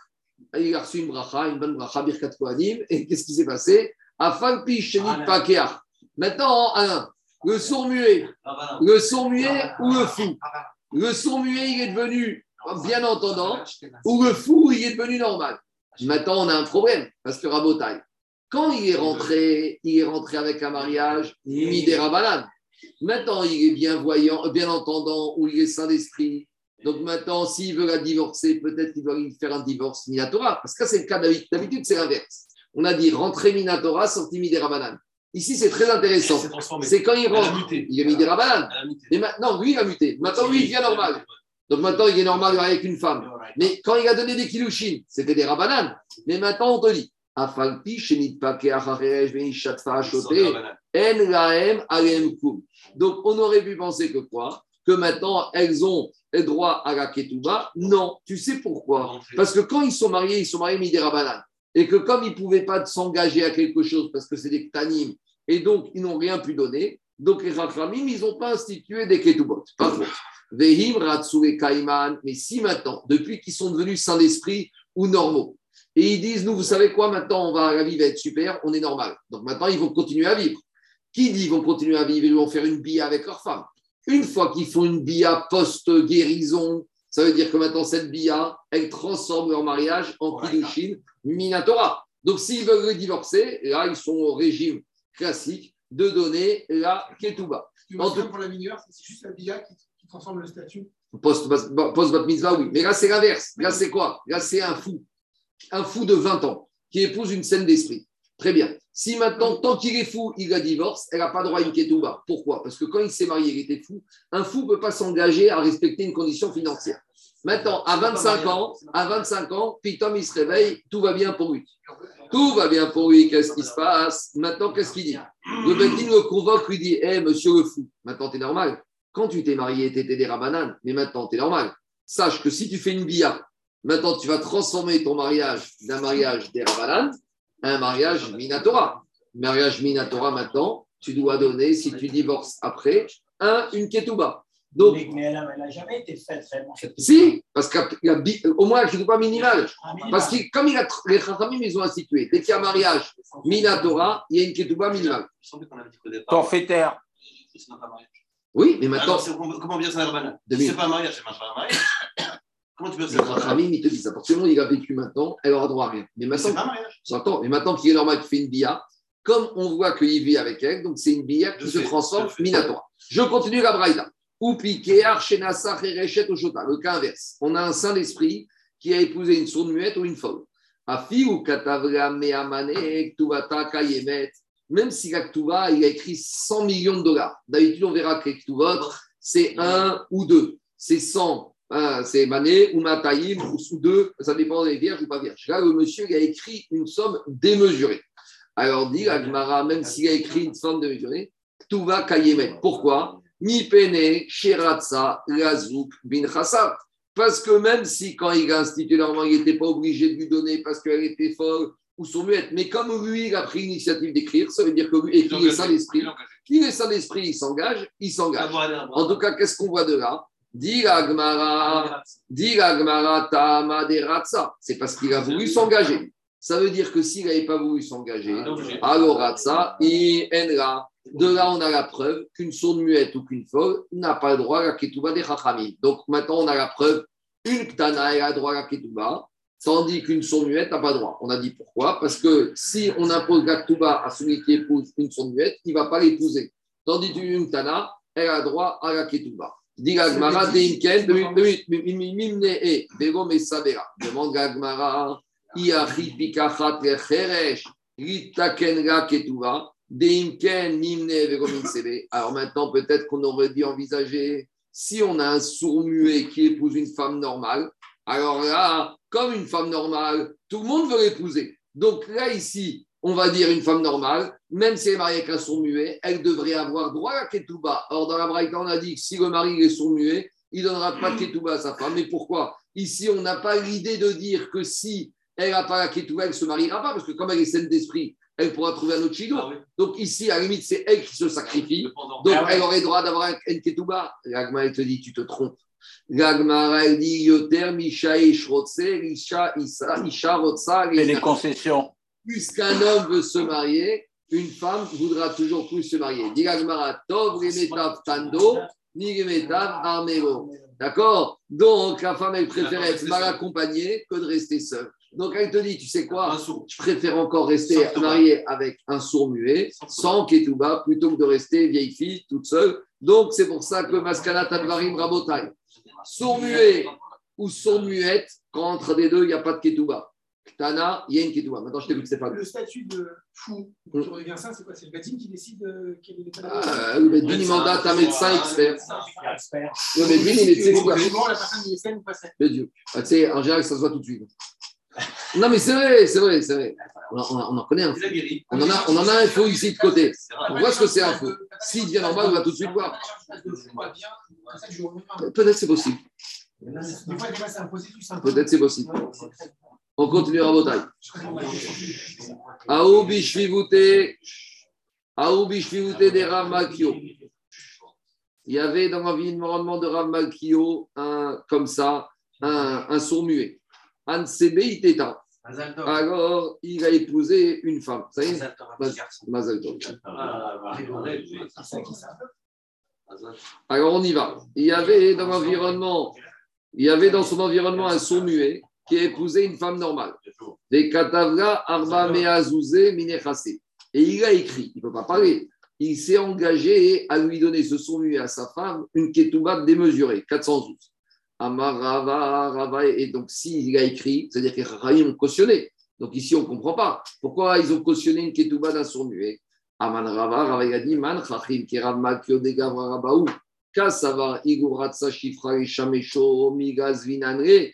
Il a reçu une bracha, une bonne bracha, Birkat Kohanim. Et qu'est-ce qui s'est passé? Afan Shenit Pakeach. Maintenant, Alain, le sourd muet, le sourd muet ou le fou? Le sourd muet, il est devenu bien entendant, ou le fou, il est devenu normal. Maintenant, on a un problème, parce que Rabotai, quand il est rentré, il est rentré avec un mariage Midera Maintenant, il est bien voyant, bien entendant, ou il est saint d'esprit, donc maintenant, s'il veut la divorcer, peut-être qu'il doit lui faire un divorce Minatora. Parce que c'est le cas d'habitude, c'est l'inverse. On a dit rentrer Minatora, sortir Midera Ici, c'est très intéressant. C'est quand il rentre, il est Midera Mais maintenant, lui, il a muté. Maintenant, lui, il vient normal. Donc maintenant, il est normal avec une femme. Mais quand il a donné des kilouchines, c'était des rabanan. Mais maintenant, on te dit, donc, on aurait pu penser que quoi? Que maintenant, elles ont droit à la ketouba Non. Tu sais pourquoi? Parce que quand ils sont mariés, ils sont mariés midirabanan. Et que comme ils ne pouvaient pas s'engager à quelque chose parce que c'est des tanim, et donc ils n'ont rien pu donner, donc les rachamim, ils n'ont pas institué des ketubot. Par contre, Vehim, Ratsu Kaiman, mais si maintenant, depuis qu'ils sont devenus saints d'esprit ou normaux, et ils disent, nous, vous savez quoi, maintenant, on va, la vie va être super, on est normal. Donc maintenant, ils vont continuer à vivre. Qui dit ils vont continuer à vivre, ils vont faire une bia avec leur femme. Une fois qu'ils font une bia post-guérison, ça veut dire que maintenant, cette bia, elle transforme leur mariage en Kiddushin Minatora. Donc, s'ils veulent le divorcer, là, ils sont au régime classique de donner la Ketouba. Tu En tout- pour la mineure, c'est juste la BIA qui, qui transforme le statut? Post, post bat mitzvah, oui. Mais là, c'est l'inverse. Là, c'est quoi? Là, c'est un fou. Un fou de 20 ans qui épouse une scène d'esprit. Très bien. Si maintenant, tant qu'il est fou, il la divorce, elle n'a pas droit à une ketouba. Pourquoi? Parce que quand il s'est marié, il était fou. Un fou ne peut pas s'engager à respecter une condition financière. Maintenant, à 25 ans, à 25 ans, Pitom, il se réveille, tout va bien pour lui. Tout va bien pour lui, qu'est-ce qui se passe? Maintenant, qu'est-ce qu'il dit? Le Bedin le convoque, lui dit Hé, monsieur le fou, maintenant, t'es normal. Quand tu t'es marié, tu étais des rabananes, mais maintenant, tu es normal. Sache que si tu fais une bia, maintenant, tu vas transformer ton mariage d'un mariage des rabananes un mariage minatora. Mariage minatora, maintenant, tu dois donner, si tu divorces après, un, une ketouba. Donc, mais mais elle n'a jamais été faite réellement. si, parce qu'au moins, la ketouba minimale. Ah, minimum. Parce que comme il a, les Chachamim, ils ont institué, dès qu'il y a mariage minatora, il y a une ketouba minimale. Il semblait qu'on avait dit qu'au départ. Forfaitaire. C'est même pas un mariage. Oui, mais maintenant, Alors, c'est- comment banane Deux Si c'est pas un mariage, c'est pas un mariage. Comment tu peux mariage Chachamim, ils te disent, à partir du moment où il a vécu maintenant, elle aura droit à rien. Mais maintenant. J'entends, mais maintenant qu'il est normal qu'il fait une bia, comme on voit qu'il vit avec elle, donc c'est une bia qui Je se sais, transforme minatora. Je continue la braïda. Ou piquer, shenasa, cherechet, oshota. Le cas inverse. On a un saint d'esprit qui a épousé une sourde muette ou une folle. Afi ou katavra meamane, ktuvata kayemet. Même si la ktuva, il a écrit 100 millions de dollars. D'habitude, on verra que les c'est un ou deux. C'est 100. Hein, c'est mané ou mataïm ou sous deux, ça dépend des vierges ou pas vierges. Là, le monsieur il a écrit une somme démesurée. Alors, dit la Gemara, même s'il a écrit une somme démesurée, tout va kayemet. Pourquoi? Ni pene, sheratza, lazouk, bin chassav. Parce que même si quand il a institué normalement, il n'était pas obligé de lui donner parce qu'elle était folle ou son muette, mais comme lui, il a pris l'initiative d'écrire, ça veut dire que lui, et qu'il est saint d'esprit, qu'il est saint d'esprit, il s'engage, il s'engage. En tout cas, qu'est-ce qu'on voit de là? C'est parce qu'il a voulu s'engager. Ça veut dire que s'il n'avait pas voulu s'engager, alors Ratsa. De là, on a la preuve qu'une sourde muette ou qu'une folle n'a pas le droit à la ketouba des chachamim. Donc maintenant, on a la preuve une ktana a le droit à la ketouba, tandis qu'une sourde muette n'a pas le droit. On a dit pourquoi? Parce que si on impose la ketouba à celui qui épouse une sourde muette, il ne va pas l'épouser. Tandis qu'une ktana, elle a le droit à la ketouba. Dit la Gemara, Deimken, e. Demande la Gemara, Iachi Pikachat Lecheresh, Ritaken la ketouba. Deimken, Mimne, Vego Minsebe. Alors maintenant, peut-être qu'on aurait dû envisager, si on a un sourd-muet qui épouse une femme normale, alors là, comme une femme normale, tout le monde veut l'épouser. Donc là, ici, on va dire une femme normale, même si elle est mariée avec un sourd-muet, elle devrait avoir droit à la ketouba. Or, dans la Braïta, on a dit que si le mari est sourd-muet, il ne donnera pas de ketouba à sa femme. Mais pourquoi? Ici, on n'a pas l'idée de dire que si elle n'a pas la ketouba, elle ne se mariera pas, parce que comme elle est saine d'esprit, elle pourra trouver un autre chido. Ah oui. Donc ici, à la limite, c'est elle qui se sacrifie. Donc, Ah ouais. elle aurait droit d'avoir un- ketouba. L'agma, elle te dit, tu te trompes. L'agma, elle dit, yoter, misha, isha, isa, isha, rotsa, Et les concessions. Puisqu'un homme veut se marier, une femme voudra toujours plus se marier. D'accord? Donc, la femme, elle préfère être mal accompagnée que de rester seule. Donc, elle te dit, tu sais quoi? Je préfère encore rester Sans ketouba. marié avec un sourd muet, sans ketouba, plutôt que de rester vieille fille toute seule. Donc, c'est pour ça que Maskana Tadvarim Rabotai, sourd muet ou sourd muette, quand entre des deux, il n'y a pas de ketouba. Tana, il y a une ketouba. Maintenant, je t'écoute, Stéphane. Le statut de fou, Mm. qui revient ça, c'est quoi? C'est le Badim qui décide euh, quel est l'état de Ah, le Bedvin, il mandate un médecin expert. Expert. Le Bedvin, il est médecin expert. La personne est saine ou pas saine. De Dieu. Ah, tu sais, en général, ça se voit tout de suite. Non, mais c'est vrai, c'est vrai, c'est vrai. On, en- on en- on en connaît un. Il a guéri. On en a, on en a un faux ici de côté. On voit ce que c'est un faux. S'il devient normal, on va tout de suite voir. Peut-être c'est possible. Peut-être c'est possible. On continue à bataille. je connais pas les- Aou bishvivute, Aou bishvivute des Rav Malkio. Il y avait dans l'environnement de Rav Malkio un, comme ça, un, un sourd muet. Il t'éteint. alors il a épousé une femme. Ça y est? Mazal. Alors on y va. Il y avait dans l'environnement, il y avait dans son environnement un sourd muet qui a épousé une femme normale. Des katavra arba meazouze minechase. Et il a écrit, il ne peut pas parler, il s'est engagé à lui donner ce sourd muet à sa femme une ketouba démesurée, 412. Amar Rava, Rava, et donc s'il a écrit, c'est-à-dire que les Rahim ont cautionné. Donc ici, on ne comprend pas. Pourquoi ils ont cautionné une ketouba d'un sourd muet Aman Rava, Rava il a dit, Man, Chachim, Kerav Makyo, Degavra, Rabaou, Kasava, Iguratsa, Shifra, Shamesho, Migaz, Vinanre,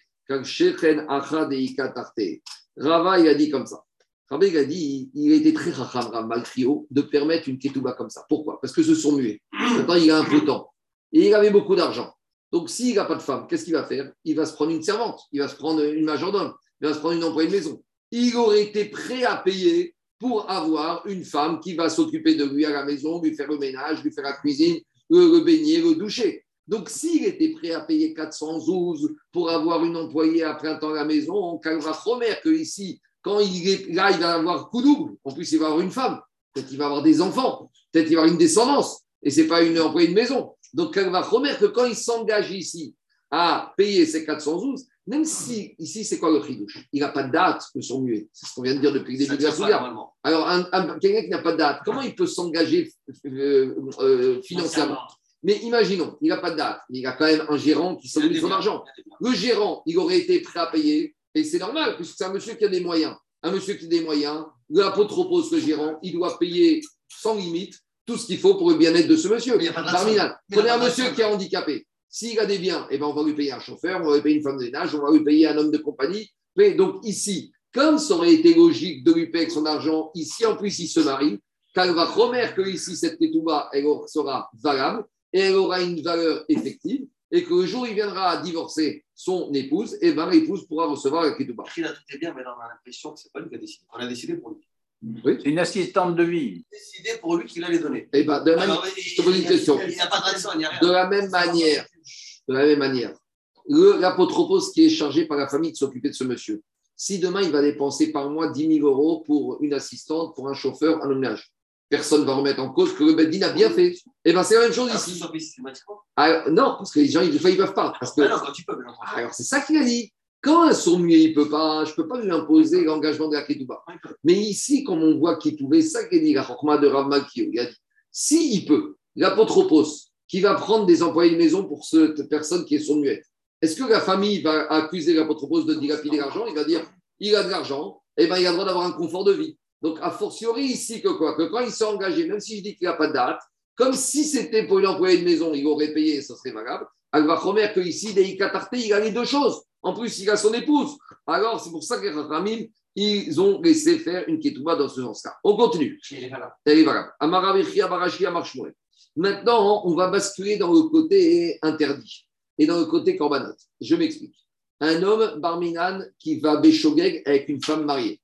Rava, il a dit comme ça. Rava, il a dit, il a été très racham, Rav Malchio, de permettre une ketouba comme ça. Pourquoi? Parce que ce sourd muet. Maintenant, il a un peu de temps. Et il avait beaucoup d'argent. Donc, s'il n'a pas de femme, qu'est-ce qu'il va faire? Il va se prendre une servante, il va se prendre une majordome, il va se prendre une employée de maison. Il aurait été prêt à payer pour avoir une femme qui va s'occuper de lui à la maison, lui faire le ménage, lui faire la cuisine, le, le baigner, le doucher. Donc, s'il était prêt à payer 412 pour avoir une employée à plein temps à la maison, on calmera Romer que ici, quand il est là, il va avoir coup double. En plus, il va avoir une femme. Peut-être qu'il va avoir des enfants. Peut-être qu'il va avoir une descendance. Et ce n'est pas une employée de maison. Donc, va remettre que quand il s'engage ici à payer ses 412, même si ici, c'est quoi le chidouche? Il n'a pas de date de son muet. C'est ce qu'on vient de dire depuis le début de la. Alors, un- un- quelqu'un qui n'a pas de date, comment il peut s'engager euh, euh, financièrement Mais imaginons, il n'a pas de date, mais il a quand même un gérant qui Il s'occupe de son argent. il. Le gérant, il aurait été prêt à payer, et c'est normal, puisque c'est un monsieur qui a des moyens. Un monsieur qui a des moyens, l'apotropos, le gérant, il doit payer sans limite tout ce qu'il faut pour le bien-être de ce monsieur. Il il a Prenez un monsieur qui est handicapé. S'il a des biens, eh ben on va lui payer un chauffeur, on va lui payer une femme de ménage, on va lui payer un homme de compagnie. Mais donc ici, comme ça aurait été logique de lui payer son argent, ici en plus il se marie, quand elle va remettre que ici cette ketouba, sera valable et elle aura une valeur effective, et que le jour où il viendra à divorcer son épouse, et ben l'épouse pourra recevoir la ketouba. Il a tout est bien, mais on a l'impression que c'est pas lui qui a décidé. On a décidé pour lui. C'est une assistante de vie. Décidé pour lui qu'il allait donner. Et ben, de la même- Alors, je te pose une question. Il n'y a pas de raison, il n'y a rien. De la même manière, de la même manière, le- l'apotropos qui est chargé par la famille de s'occuper de ce monsieur, si demain il va dépenser par mois 10 000 euros pour une assistante, pour un chauffeur, un ménage, personne ne va remettre en cause que le Bedin a bien fait. Et bien c'est la même chose Ah, ici. Alors, non, parce que les gens, ils, ne peuvent pas. Parce que, Ah alors c'est ça qu'il a dit. Quand un sourd muet, il ne peut pas, je ne peux pas lui imposer l'engagement de la Ketouba. Mais ici, comme on voit qu'il pouvait, ça qu'il dit, la Chokma de Rav Makio, il a dit, s'il peut, l'apotropos, qui va prendre des employés de maison pour cette personne qui est sourd muette, est-ce que la famille va accuser l'apotropos de dilapider l'argent? Il va dire, il a de l'argent, et ben il a le droit d'avoir un confort de vie. Donc, a fortiori ici que quoi? Que quand il s'est engagé, même si je dis qu'il n'a pas de date, comme si c'était pour une employée de maison, il aurait payé, ça serait valable. Elle va remettre qu'ici, des Ikatarté, il a les deux choses. En plus, il a son épouse. Alors, c'est pour ça que les Ramim, ils ont laissé faire une ketouba dans ce sens-là. On continue. Il est là. Elle est valable. Maintenant, on va basculer dans le côté interdit et dans le côté korbanot. Je m'explique. Un homme, Barminan, qui va Béchogeg avec une femme mariée.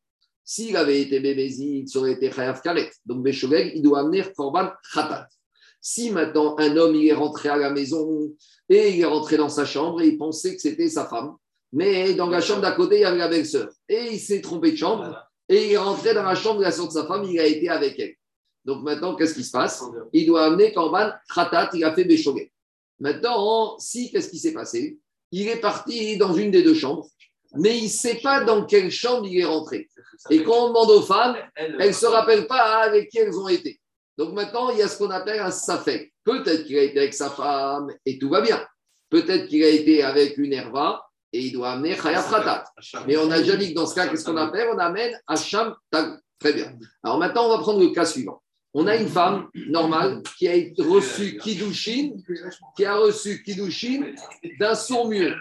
S'il avait été bébézi, ça aurait été Chayav Karet. Donc Béchogeg, il doit amener Korban Khatat. Si maintenant un homme il est rentré à la maison et il est rentré dans sa chambre et il pensait que c'était sa femme, mais dans la chambre d'à côté, il y avait la belle-sœur. Et il s'est trompé de chambre et il est rentré dans la chambre de la sœur de sa femme, il a été avec elle. Donc maintenant, qu'est-ce qui se passe? Il doit amener Korban Khatat, il a fait Béchogeg. Maintenant, si, qu'est-ce qui s'est passé? Il est parti dans une des deux chambres, mais il ne sait pas dans quelle chambre il est rentré. Et quand on demande aux femmes, elles ne se rappellent pas avec qui elles ont été. Donc maintenant, il y a ce qu'on appelle un safek. Peut-être qu'il a été avec sa femme et tout va bien. Peut-être qu'il a été avec une herva et il doit amener Chayav Khatat. Mais on a déjà dit que dans ce cas, qu'est-ce qu'on appelle On amène Hacham Tag. Très bien. Alors maintenant, on va prendre le cas suivant. On a une femme normale qui a reçu Kiddushin, qui a reçu d'un sourd muet.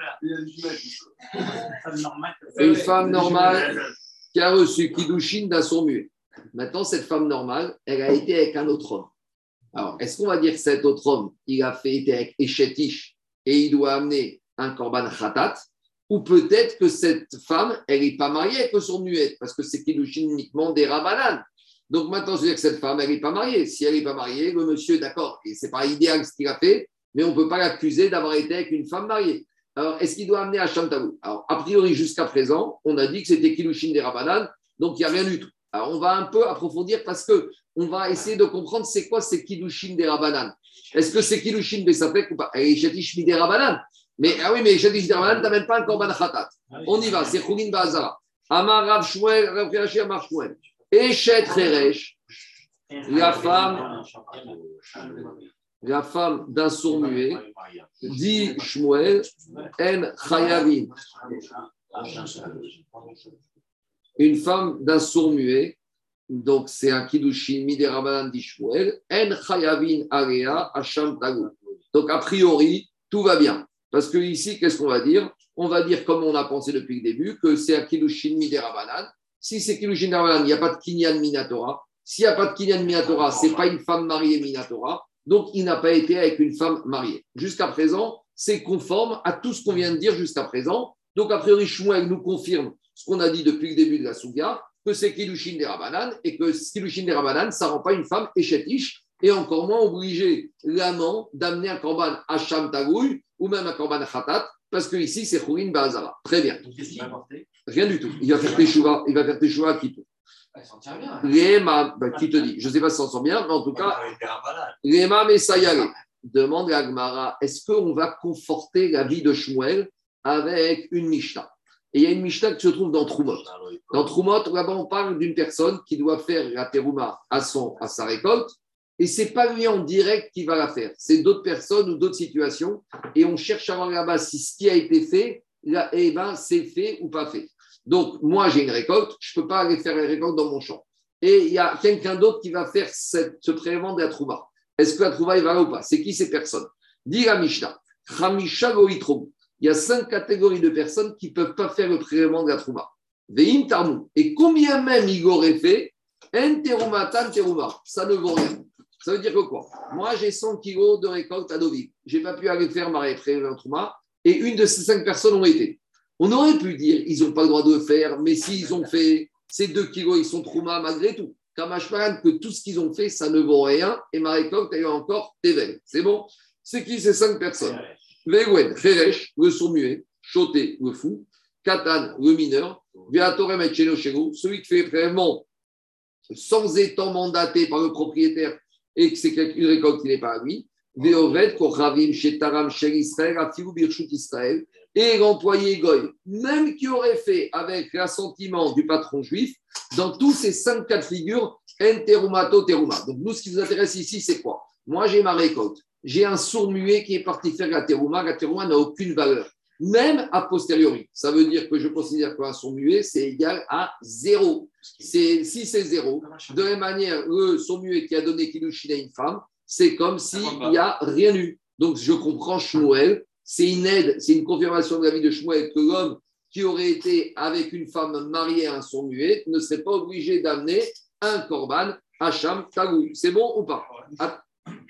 Femme normale. Une femme normale qui a reçu Kiddushin d'un sourd muet. Maintenant, cette femme normale, elle a été avec un autre homme. Alors, est-ce qu'on va dire que cet autre homme, il a fait été avec Eshetish et il doit amener un korban khatat? Ou peut-être que cette femme, elle n'est pas mariée avec le sourd muet parce que c'est Kiddushin uniquement des Rabanan. Donc maintenant, je veux dire que cette femme, elle n'est pas mariée. Si elle n'est pas mariée, le monsieur, d'accord, et c'est pas idéal ce qu'il a fait, mais on ne peut pas l'accuser d'avoir été avec une femme mariée. Alors, est-ce qu'il doit amener Hacham Tagoui Alors, a priori, jusqu'à présent, on a dit que c'était Kilushin des Rabanan, donc il n'y a rien du tout. Alors, on va un peu approfondir parce que on va essayer de comprendre c'est quoi ces Kilushin des Rabanan. Est-ce que c'est Kilushin des Sapek ou pas? Et Shetish des Rabanan. Mais, ah oui, mais Shetish des Rabanan, tu n'as même pas un Korban Khatat. On y va, c'est Khulin Bazara. Amar Rav Shmuel, Rav Shmuel. Eshet Reresh, la femme, la femme d'un sourd muet, dit Shmuel, En Chayavin. Une femme d'un sourd muet, donc c'est un Kiddushin Miderabanan dit Shmuel, En Chayavin Area Hasham Tagou. Donc a priori, tout va bien. Parce que ici, qu'est-ce qu'on va dire? On va dire, comme on a pensé depuis le début, que c'est un Kiddushin Miderabanan. Si c'est Kiddushin Miderabanan, il n'y a pas de Kinyan Minatora. S'il n'y a pas de Kinyan Minatora, ce n'est pas une femme mariée Minatora. Donc, il n'a pas été avec une femme mariée. Jusqu'à présent, c'est conforme à tout ce qu'on vient de dire jusqu'à présent. Donc, a priori, Shmuel nous confirme ce qu'on a dit depuis le début de la Souga, que c'est Kilushin des Rabanan, et que Kilushin des Rabanan, ça ne rend pas une femme échetiche, et encore moins obliger l'amant d'amener un korban Hacham Tagoui, ou même un korban Khatat, parce que ici, c'est Khourin Bazara. Très bien. Rien du tout. Il va faire Teshuva, il va faire Teshuva qui peut. S'en ben, qui te dit? Je ne sais pas si ça sent bien, mais en tout cas, Léma Messayale demande à Agmara est-ce qu'on va conforter la vie de Shmuel avec une Mishnah? Et il y a une Mishnah qui se trouve dans Trumot. Dans Trumot, là-bas, on parle d'une personne qui doit faire la terouma à, son, à sa récolte. Et ce n'est pas lui en direct qui va la faire, c'est d'autres personnes ou d'autres situations. Et on cherche à voir là-bas si ce qui a été fait, là, eh ben, c'est fait ou pas fait. Donc, moi, j'ai une récolte, je ne peux pas aller faire la récolte dans mon champ. Et il y a quelqu'un d'autre qui va faire cette, ce prélèvement de la trouva. Est-ce que la trouva est va là ou pas? C'est qui ces personnes? Dit la Mishnah. Il y a cinq catégories de personnes qui ne peuvent pas faire le prélèvement de la trouva. Veim. Et combien même il aurait fait? En terumatan teruma. Ça ne vaut rien. Ça veut dire que quoi? Moi, j'ai 100 kilos de récolte à Deauville. Je n'ai pas pu aller faire ma prélèvement de trouma. Et une de ces cinq personnes ont été. On aurait pu dire ils n'ont pas le droit de le faire, mais s'ils ont fait ces deux kilos, ils sont trouma malgré tout. Kamashmaran, que tout ce qu'ils ont fait, ça ne vaut rien, et ma récolte, elle encore Tevel. C'est bon? C'est qui? Ces cinq personnes. Vewen, Feresh, le sourd-muet, Choté, le fou, Katan, le mineur, Viatorem et celui qui fait vraiment sans étant mandaté par le propriétaire et que c'est une récolte qui n'est pas à lui, Veovet, Koravim, Shetaram, Shel Israël, Afiou, Birchut Israël, et l'employé Goy, même qui aurait fait avec l'assentiment du patron juif, dans tous ces cinq cas de figure, enterumato teruma. Donc nous, ce qui nous intéresse ici, c'est quoi? Moi, j'ai ma récolte. J'ai un sourd muet qui est parti faire la teruma. La teruma n'a aucune valeur, même a posteriori. Ça veut dire que je considère qu'un sourd muet, c'est égal à zéro. Si c'est zéro, de la même manière, le sourd muet qui a donné Kilushin à une femme, c'est comme s'il n'y a rien eu. Donc je comprends Shmuel c'est une aide, c'est une confirmation de la vie de Shmuel que l'homme qui aurait été avec une femme mariée à un son muet ne serait pas obligé d'amener un korban Hacham Tagoui. C'est bon ou pas?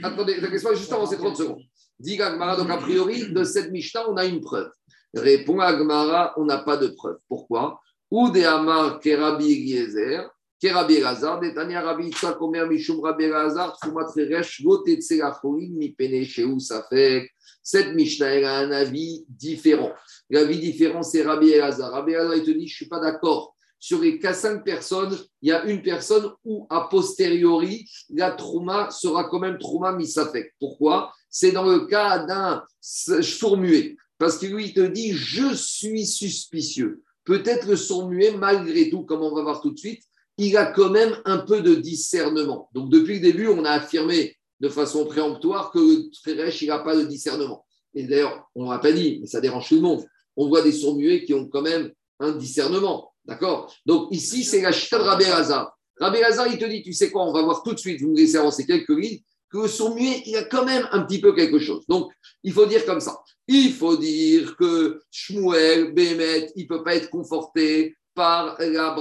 Attendez, la question juste avant ces 30 secondes. Dit Agmara, donc a priori, de cette Mishnah, on a une preuve. Répond Agmara, on n'a pas de preuve. Pourquoi? Ou de Amar Kerabi Eliezer, Kerabi Elazar, Netanya Rabbi Yitzhak Omer Mishum Rabbi Elazar, Tfumat Reresh, Votetse Lachorin, Mipene Sheu Safek. Cette Mishnah, elle a un avis différent. L'avis différent, c'est Rabbi Elazar. Rabbi Elazar, il te dit, je ne suis pas d'accord. Sur les cas cinq personnes, il y a une personne où, a posteriori, la trauma sera quand même trauma misafek. Pourquoi? C'est dans le cas d'un sourd-muet. Parce que lui, il te dit, je suis suspicieux. Peut-être le sourd-muet, malgré tout, comme on va voir tout de suite, il a quand même un peu de discernement. Donc, depuis le début, on a affirmé de façon préemptoire que le il n'a pas de discernement. Et d'ailleurs, on ne l'a pas dit, mais ça dérange tout le monde. On voit des sourds-muets qui ont quand même un discernement. D'accord? Donc ici, c'est la chita de Rabbi Hazar. Rabbi Hazar, il te dit, tu sais quoi, on va voir tout de suite, vous me laissez avancer quelques lignes, que le sourd-muet, il a quand même un petit peu quelque chose. Donc, il faut dire comme ça. Il faut dire que Shmuel, Bémet, il ne peut pas être conforté par la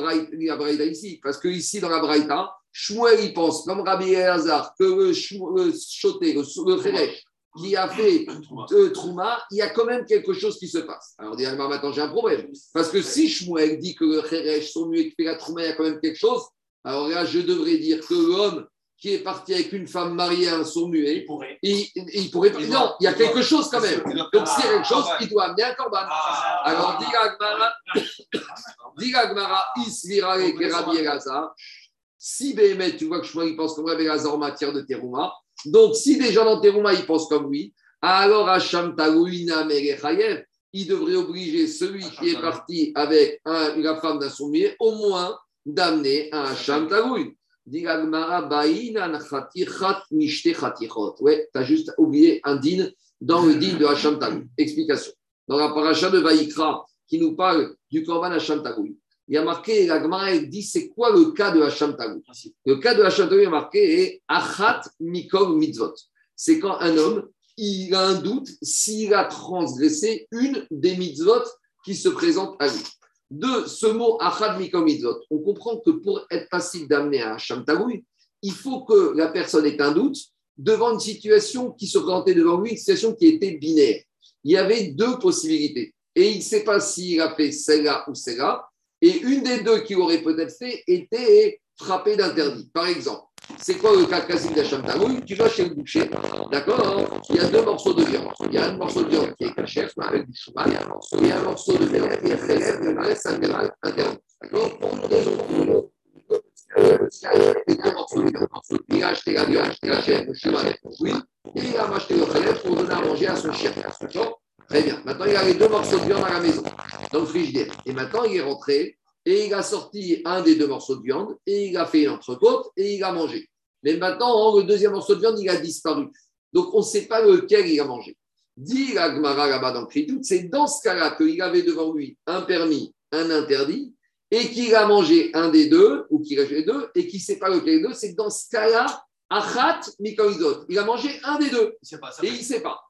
Braïta ici. Parce que ici, dans la Braïta, Shmuel, il pense, comme Rabbi Elazar, que le, le choté, le, qui a fait de Trouma, il y a quand même quelque chose qui se passe. Alors, on dit, ah, maintenant, j'ai un problème. Parce que si Shmuel dit que le Kheresh, son mieux fait la Trouma, il y a quand même quelque chose, alors là, je devrais dire que l'homme qui est parti avec une femme mariée à un sourd Il muet, pourrait. il, il pourrait. Il Non, doit- il y a il doit- quelque chose quand même. Donc, s'il y a quelque Ah, chose, ouais. il doit amener un corban. Ah, Alors, dit Agmara, dit Agmara, Isvirale, Kerabi Elazar. Si Béhémet, tu vois que il pense comme Rabbi Elazar en matière de Terouma, donc si des gens dans Terouma, ils pensent comme lui, alors Hacham Tarouina Merechayev, il devrait obliger celui qui est parti avec un- la femme d'un soumis, au moins d'amener un Hacham Chatichot. Ouais, tu as juste oublié un din dans le din de Hacham. Explication. Dans la paracha de Vaïkra, qui nous parle du Korban Hacham Tarouin, il y a marqué, la Gemara dit, c'est quoi le cas de Hacham Tarouin Le cas de Hacham Tarouin est marqué est Achat Mikol Mitzvot. C'est quand un homme, il a un doute s'il a transgressé une des mitzvot qui se présentent à lui. De ce mot Achat Mikol Mitzvot, on comprend que pour être facile d'amener à Hacham Tarouin, il faut que la personne ait un doute devant une situation qui se présentait devant lui, une situation qui était binaire. Il y avait deux possibilités. Et il ne sait pas s'il a fait celle-là ou celle-là. Et une des deux qu'il aurait peut-être fait était frappée d'interdit. Par exemple, c'est quoi le cas classique d'Hacham Tarouille Tu vas chez le boucher, d'accord Il y a deux morceaux de viande. Il y a un morceau de viande qui est caché, avec du chouman, et un morceau de viande qui est fait de graisse interdit. D'accord? Il a acheté la viande, il a acheté la chair, le chouman, oui, et il a acheté le khalef pour donner à manger à son chien. Très bien. Maintenant, il a les deux morceaux de viande à la maison, dans le frigidaire. Et maintenant, il est rentré et il a sorti un des deux morceaux de viande et il a fait une entrecôte et il a mangé. Mais maintenant, le deuxième morceau de viande, il a disparu. Donc, on ne sait pas lequel il a mangé. Dit la Gemara là-bas dans le Kritout, c'est dans ce cas-là qu'il avait devant lui un permis, un interdit, et qu'il a mangé un des deux, ou qu'il a fait les deux, et qu'il ne sait pas lequel des deux, c'est dans ce cas-là, Achat Mikoizot. Il a mangé un des deux. Il sait pas, ça Et il ne sait pas.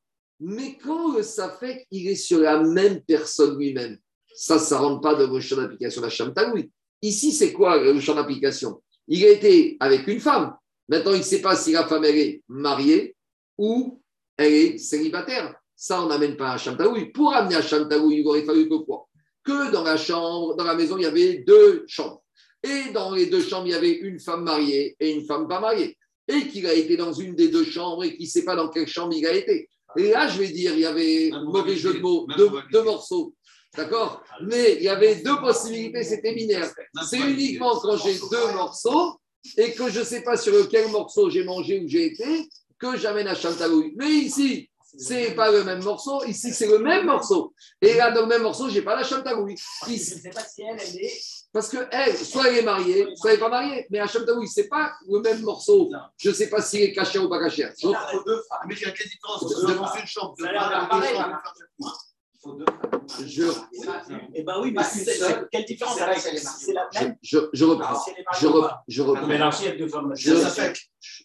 Mais quand le Safek, il est sur la même personne lui-même, ça, ça ne rentre pas dans le champ d'application de la Shamtaoui. Ici, c'est quoi le champ d'application? Il a été avec une femme. Maintenant, il ne sait pas si la femme, est mariée ou elle est célibataire. Ça, on n'amène pas à Shamtaoui. Pour amener à Shamtaoui, il aurait fallu que quoi? Que dans la chambre, dans la maison, il y avait deux chambres. Et dans les deux chambres, il y avait une femme mariée et une femme pas mariée. Et qu'il a été dans une des deux chambres et qu'il ne sait pas dans quelle chambre il a été. Et là, je vais dire, il y avait, Même mauvais jeu de mots, deux, morceaux. D'accord? Mais il y avait deux possibilités, c'était binaire. C'est uniquement quand j'ai deux morceaux et que je ne sais pas sur lequel morceau j'ai mangé ou j'ai été que j'amène à Chantalouille. Mais ici, c'est pas le même morceau. Ici, c'est le même morceau. Et là, dans le même morceau, j'ai pas la Chantalouille. Je ne sais pas si elle, elle est. Parce que elle, soit elle est mariée, soit elle n'est pas mariée. Mais à Chantalouille, c'est pas le même morceau. Je ne sais pas s'il est caché ou pas caché. Donc, Entre deux femmes. Mais il y a quelle différence entre dans une chambre Ça a l'air pareil. Il faut deux. je, Eh ben oui, mais quelle différence C'est la je, même. je, je reprends. Si elle est mariée Je, ou re- pas. je Ah, reprends. Mais là aussi, il y a deux femmes. Je- fait.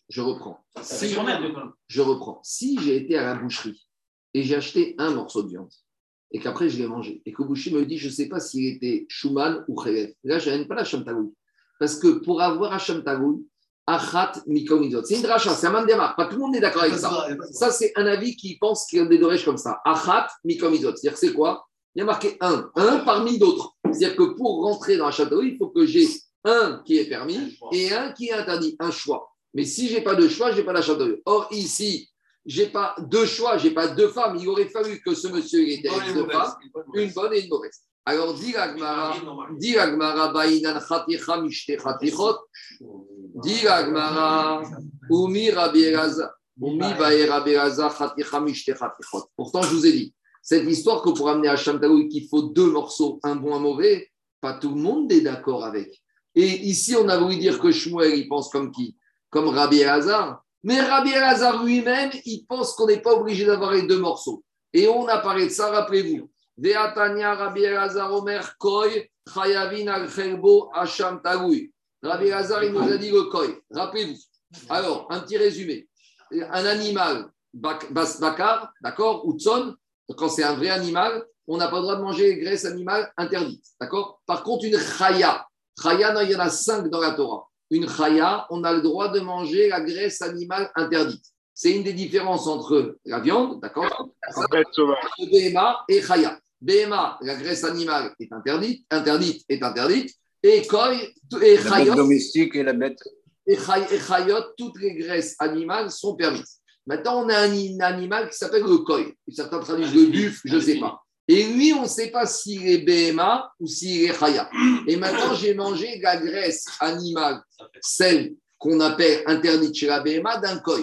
Je reprends. Femmes? je reprends. Si j'ai été à la boucherie et j'ai acheté un morceau de viande et qu'après je l'ai mangé et que me dit je ne sais pas s'il était Schumann ou Khelef, là je n'aime pas la Shamtagoui. Parce que pour avoir un Shamtagoui, Achat Mikomizot, c'est une dracha, c'est un mandéma. Pas tout le monde est d'accord avec ça. Ça, c'est un avis qui pense qu'il y a des dorèches comme ça. Achat Mikomizot. C'est-à-dire que c'est quoi? Il y a marqué un, un parmi d'autres. C'est-à-dire que pour rentrer dans la Shamtagoui, il faut que j'ai un qui est permis et un qui est interdit, un choix. Mais si je n'ai pas de choix, je n'ai pas la Shamtagoui. Or, ici, j'ai pas deux choix, j'ai pas deux femmes. Il aurait fallu que ce monsieur était avec deux femmes, une bonne et une mauvaise. Alors, dit l'Agmara, Baïnan Khaticha Mishte Khatichot, dit l'Agmara, Umi Rabbi Elazar, Umi Bae Rabbi Elazar Khaticha Mishte Khatichot. Pourtant, je vous ai dit, cette histoire que pour amener à Shamtaoui qu'il faut deux morceaux, un bon, un mauvais, pas tout le monde est d'accord avec. Et ici, on a voulu dire que Shmuel, il pense comme qui? Comme Rabbi Elazar. Mais Rabbi Elazar lui-même, il pense qu'on n'est pas obligé d'avoir les deux morceaux. Et on a parlé de ça, rappelez-vous. Rabbi Elazar Omer Koy Chayavin al Tagoui. Rabbi Elazar, il nous a dit le Koy. Rappelez-vous. Alors, un petit résumé. Un animal, bakar, d'accord, ou tson, quand c'est un vrai animal, on n'a pas le droit de manger les graisses animales interdites. D'accord? Par contre, une chaya, chaya, il y en a cinq dans la Torah. Une chaya, on a le droit de manger la graisse animale interdite. C'est une des différences entre la viande, d'accord Bête sauvage. entre BMA et Chaya. BMA, la graisse animale est interdite, interdite est interdite, et Koi et La bête Chayot, domestique et la bête. et chay- et chayot, toutes les graisses animales sont permises. Maintenant, on a un, un animal qui s'appelle le koi. Certains traduisent le buff, je ne sais pas. Et lui, on ne sait pas s'il est BMA ou s'il est chaya. Et maintenant, j'ai mangé la graisse animale, celle qu'on appelle interdite chez la BMA, d'un koi.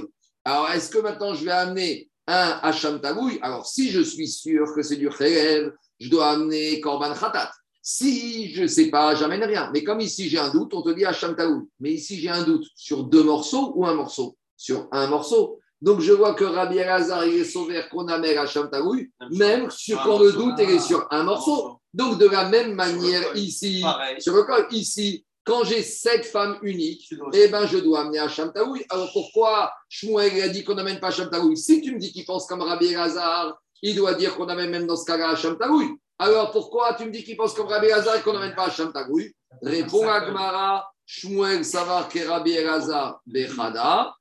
Alors, est-ce que maintenant je vais amener un Hacham Tagoui Alors, si je suis sûr que c'est du Khérev, je dois amener Korban Khatat. Si je ne sais pas, j'amène rien. Mais comme ici j'ai un doute, on te dit Hacham Tagoui. Mais ici j'ai un doute sur deux morceaux ou un morceau? Sur un morceau. Donc je vois que Rabbi Elazar, il est sauvé qu'on amène Hacham Tagoui, même sur quand le doute, il est sur un morceau. Donc de la même manière ici, sur le col, ici, quand j'ai sept femmes uniques, eh ben, je dois amener Hacham Taoui. Alors pourquoi Shmuel a dit qu'on n'amène pas Hacham Taoui Si tu me dis qu'il pense comme Rabbi Elazar, il doit dire qu'on amène même dans ce cas-là Hacham Taoui. Alors pourquoi tu me dis qu'il pense comme Rabbi Elazar et qu'on n'amène pas Hacham Taoui Réponds à Gmara, Shmuel Savar que Rabbi Elazar Bechada,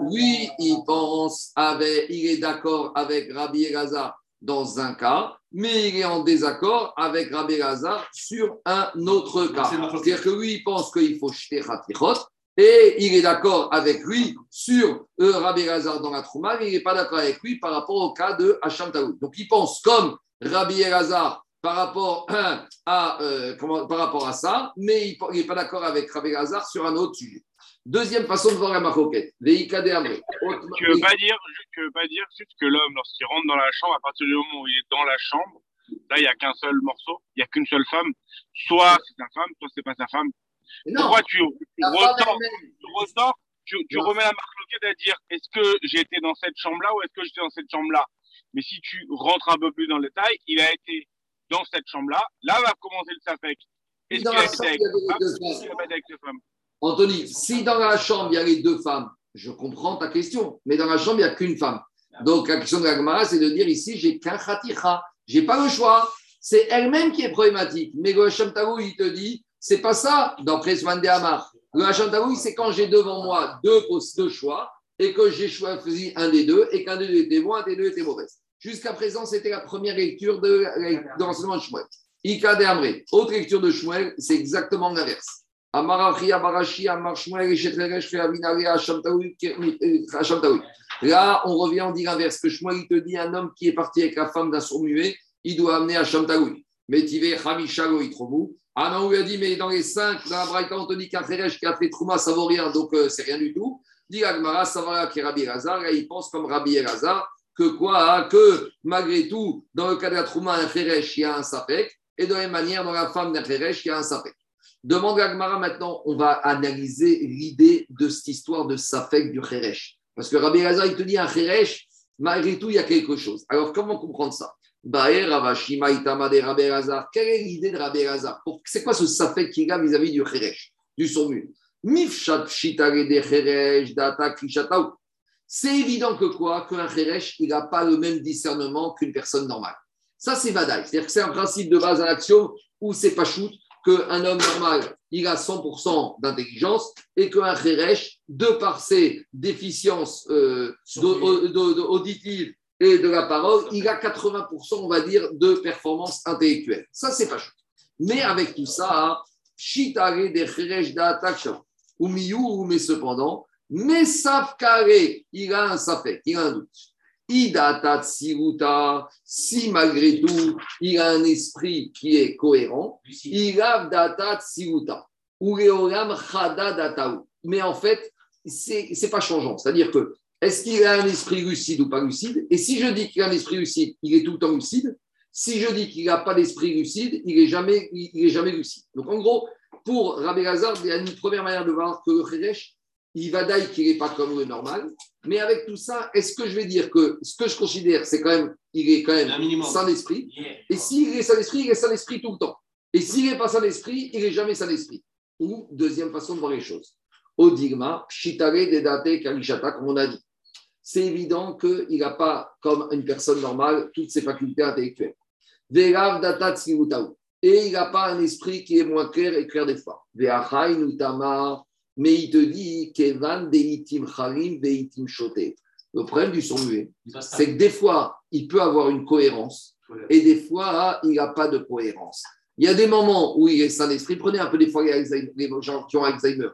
Oui, il pense, avec, il est d'accord avec Rabbi Elazar dans un cas, mais il est en désaccord avec Rabbi Elazar sur un autre cas. C'est-à-dire que lui, il pense qu'il faut jeter Khatichot, et il est d'accord avec lui sur euh, Rabbi Elazar dans la Trouma, mais il n'est pas d'accord avec lui par rapport au cas de Hacham Taoud. Donc il pense comme Rabbi Elazar par rapport <clears throat> à, euh, comment- par rapport à ça, mais il n'est pas d'accord avec Rabbi Elazar sur un autre sujet. Deuxième façon de voir la maroquette. Veika. Tu veux pas dire, tu veux pas dire juste que l'homme, lorsqu'il rentre dans la chambre, à partir du moment où il est dans la chambre, là, il n'y a qu'un seul morceau, il n'y a qu'une seule femme. Soit c'est sa femme, soit c'est pas sa femme. Non, Pourquoi tu, tu ressors, tu ressors, tu, tu remets la marque loquette à dire est-ce que j'étais dans cette chambre-là ou est-ce que j'étais dans cette chambre-là? Mais si tu rentres un peu plus dans le détail, il a été dans cette chambre-là. Là va commencer le safek. Est-ce qu'il a été avec sa femme? Anthony, si dans la chambre, il y a les deux femmes, je comprends ta question, mais dans la chambre, il n'y a qu'une femme. Donc, la question de la Gemara, c'est de dire ici, j'ai qu'un khaticha. J'ai pas le choix. C'est elle-même qui est problématique. Mais le Hacham il te dit, c'est pas ça, d'après Swan de Hamar. Le Hacham c'est quand j'ai devant moi deux, deux choix et que j'ai choisi un des deux et qu'un des deux était bon, un des deux était mauvais. Jusqu'à présent, c'était la première lecture de, de l'enseignement de Shmuel. Ika de Amré. Autre lecture de Shmuel, c'est exactement l'inverse. Là, on revient, on dit l'inverse. Que Shmuel, il te dit un homme qui est parti avec la femme d'un sourd muet, il doit amener à Shamtaoui. Mais Tivé, Hamishago, il trouve Ah non, on lui a dit, mais dans les cinq, dans la Braïta, on te dit qu'un Kheresh qui a fait Trouma, ça vaut rien, donc euh, c'est rien du tout. Dit Agmara, ça va qui Rabbi Elazar, et il pense comme Rabbi Elazar que quoi hein, Que malgré tout, dans le cas de la Trouma, un Kheresh, il y a un Sapek, et de la même manière, dans la femme d'un Kheresh, il y a un Sapek. Demande à Agmara maintenant, on va analyser l'idée de cette histoire de Safek du Kheresh. Parce que Rabbi Elazar, il te dit un Kheresh, malgré tout, il y a quelque chose. Alors, comment comprendre ça? Quelle est l'idée de Rabbi Elazar? Pour- C'est quoi ce Safek qu'il a vis-à-vis du Kheresh, du Krishataou. C'est évident que quoi? Qu'un Kheresh, il n'a pas le même discernement qu'une personne normale. Ça, c'est Vadaï. C'est-à-dire que c'est un principe de base à l'action où c'est pas shoot qu'un homme normal, il a 100% d'intelligence et qu'un Kheresh, de par ses déficiences euh, auditives et de la parole, il a 80%, on va dire, de performance intellectuelle. Ça, c'est pas chaud. Mais avec tout ça, Shitare de Kheresh d'Atak ou Miyu, mais cependant, mais Safkare, il a un Safek, il a un doute. Idata Tsiruta, si malgré tout, il a un esprit qui est cohérent, il a Data Tsiruta, ou Leolam Chada. Mais en fait, c'est pas changeant. C'est-à-dire que, est-ce qu'il a un esprit lucide ou pas lucide? Et si je dis qu'il a un esprit lucide, il est tout le temps lucide. Si je dis qu'il n'a pas d'esprit lucide, il n'est jamais, il est jamais lucide. Donc en gros, pour Rabbi Lazar, il y a une première manière de voir que le il va dire qu'il n'est pas comme le normal. Mais avec tout ça, est-ce que je vais dire que ce que je considère, c'est quand même, il est quand même sain d'esprit? Et s'il est sain d'esprit, il est sain d'esprit tout le temps. Et s'il n'est pas sain d'esprit, il n'est jamais sain d'esprit. Ou, deuxième façon de voir les choses. Odigma, Shitare, Dedate, Kalishata, comme on a dit. C'est évident qu'il n'a pas, comme une personne normale, toutes ses facultés intellectuelles. Verav, Data. Et il n'a pas un esprit qui est moins clair et clair des fois. Veachai, Nutama. Mais il te dit, Kevan, Deitim, Charim, Deitim, Shotet. Le problème du son muet, c'est que des fois, il peut avoir une cohérence et des fois, il n'a pas de cohérence. Il y a des moments où il est sain d'esprit. Prenez un peu des fois les, gens qui ont Alzheimer,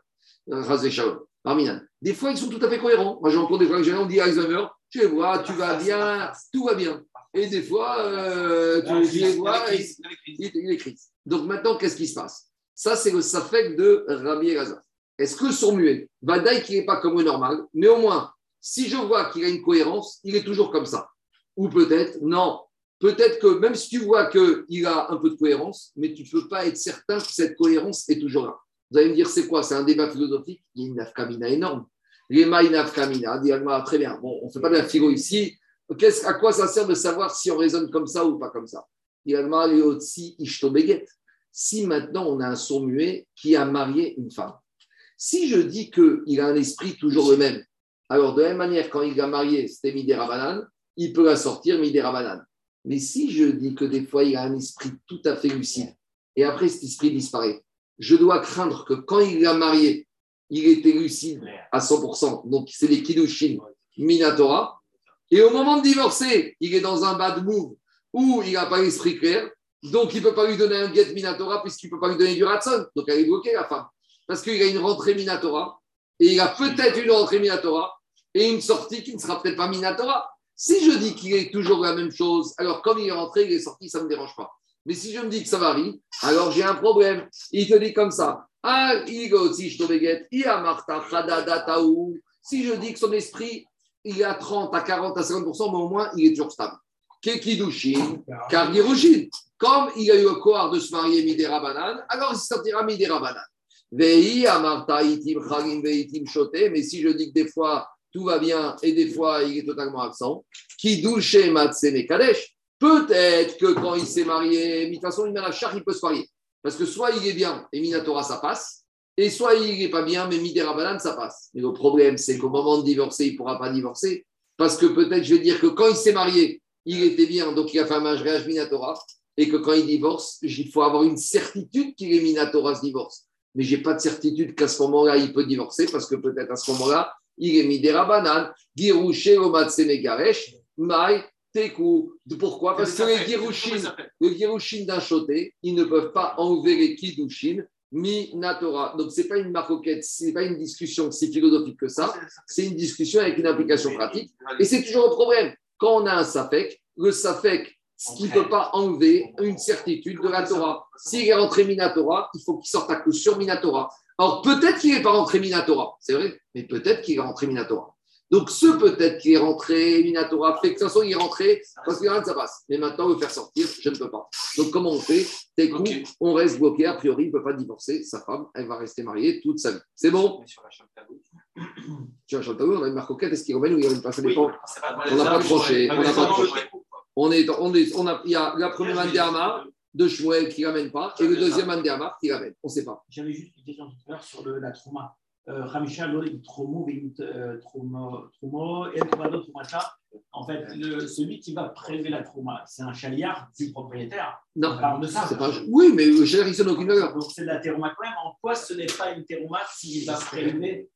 euh. Des fois, ils sont tout à fait cohérents. Moi, j'entends des fois que on dit Alzheimer, tu les vois, tu vas bien, tout va bien. Et des fois, euh, tu, les vois, et- il, il écrit. Donc maintenant, qu'est-ce qui se passe? Ça, c'est le safek de Rabbi Elazar. Est-ce que son muet, Vadaï qui n'est pas comme le normal, mais au moins, si je vois qu'il a une cohérence, il est toujours comme ça. Ou peut-être, non, peut-être que même si tu vois qu'il a un peu de cohérence, mais tu ne peux pas être certain que cette cohérence est toujours là. Vous allez me dire, c'est quoi? C'est un débat philosophique? Il y a une nafkamina énorme. Lema une nafkamina, dit Agmara, très bien. Bon, on ne fait pas de la philo ici. À quoi ça sert de savoir si on raisonne comme ça ou pas comme ça? Dit Agmara, Leotsi ishtobeget. Si maintenant on a un sourd muet qui a marié une femme, si je dis qu'il a un esprit toujours le même, alors de la même manière, quand il a marié, c'était Midera Banane, il peut la sortir Midera Banane. Mais si je dis que des fois il a un esprit tout à fait lucide, et après cet esprit disparaît, je dois craindre que quand il l'a marié, il était lucide à 100%, donc c'est les Kiddushin Minatora, et au moment de divorcer, il est dans un bad move où il n'a pas l'esprit clair, donc il ne peut pas lui donner un get Minatora puisqu'il ne peut pas lui donner du Ratson, donc elle est bloquée la femme, parce qu'il a une rentrée Minatora, et il a peut-être une rentrée Minatora, et une sortie qui ne sera peut-être pas Minatora. Si je dis qu'il est toujours la même chose, alors comme il est rentré, il est sorti, ça ne me dérange pas. Mais si je me dis que ça varie, alors j'ai un problème. Il te dit comme ça. Ah, si je dis que son esprit, il est à 30, à 40, à 50%, mais au moins, il est toujours stable. Kekidushin, car Girushin. Comme il a eu le courage de se marier Midera Banane, alors il sortira Midera Banane. Mais si je dis que des fois tout va bien et des fois il est totalement absent, qui douche Matsene Kadesh, peut-être que quand il s'est marié, de toute façon, il char, il peut se marier. Parce que soit il est bien et Minatora ça passe, et soit il n'est pas bien, mais Midera ça passe. Mais le problème, c'est qu'au moment de divorcer, il ne pourra pas divorcer, parce que peut-être je vais dire que quand il s'est marié, il était bien, donc il a fait un mariage Minatora, et que quand il divorce, il faut avoir une certitude qu'il est Minatora ce divorce mais je n'ai pas de certitude qu'à ce moment-là, il peut divorcer, parce que peut-être à ce moment-là, il est Banane, Girushe Omatsene Garesh, Mai, Teku. Pourquoi? Parce que les Girushin d'un choté, ils ne peuvent pas enlever les Kiddushin, mi Natora. Donc, ce n'est pas une maroquette, ce n'est pas une discussion si philosophique que ça, c'est une discussion avec une application pratique. Et c'est toujours le problème. Quand on a un Safek, le Safek, il ne peut pas enlever une certitude de la Torah. S'il est rentré Minatora, il faut qu'il sorte à coup sur Minatora. Alors peut-être qu'il n'est pas rentré Minatora, c'est vrai, mais peut-être qu'il est rentré Minatora. Donc ce peut-être qu'il est rentré Minatora fait que de toute façon il est rentré parce que rien ça passe. Mais maintenant, le faire sortir, je ne peux pas. Donc comment on fait? Dès coup, Ok. on reste bloqué. A priori, il ne peut pas divorcer. Sa femme, elle va rester mariée toute sa vie. C'est bon? Mais sur la vois, Chantal, on a une marcoquette, est-ce qu'il remet ou il remet pas Ça Oui, dépend. c'est pas On n'a pas Ah, on n'a pas non, tranché. On est, on est, on a, il y a la première Mandéama de Shmuel qui ne ramène pas et le deuxième Mandéama qui ramène. On ne sait pas. J'avais juste une question tout à l'heure sur le- la trauma. Euh, Ramisha, l'autre, tromo, euh, tromo, le troumado, troumata. En fait, le- celui qui va prélever la trauma, c'est un chaliard du propriétaire. Non, On parle de ça. pas. Oui, mais le cher, il n'a aucune valeur. Donc c'est de la terouma quand même. En quoi ce n'est pas une terouma s'il va prélever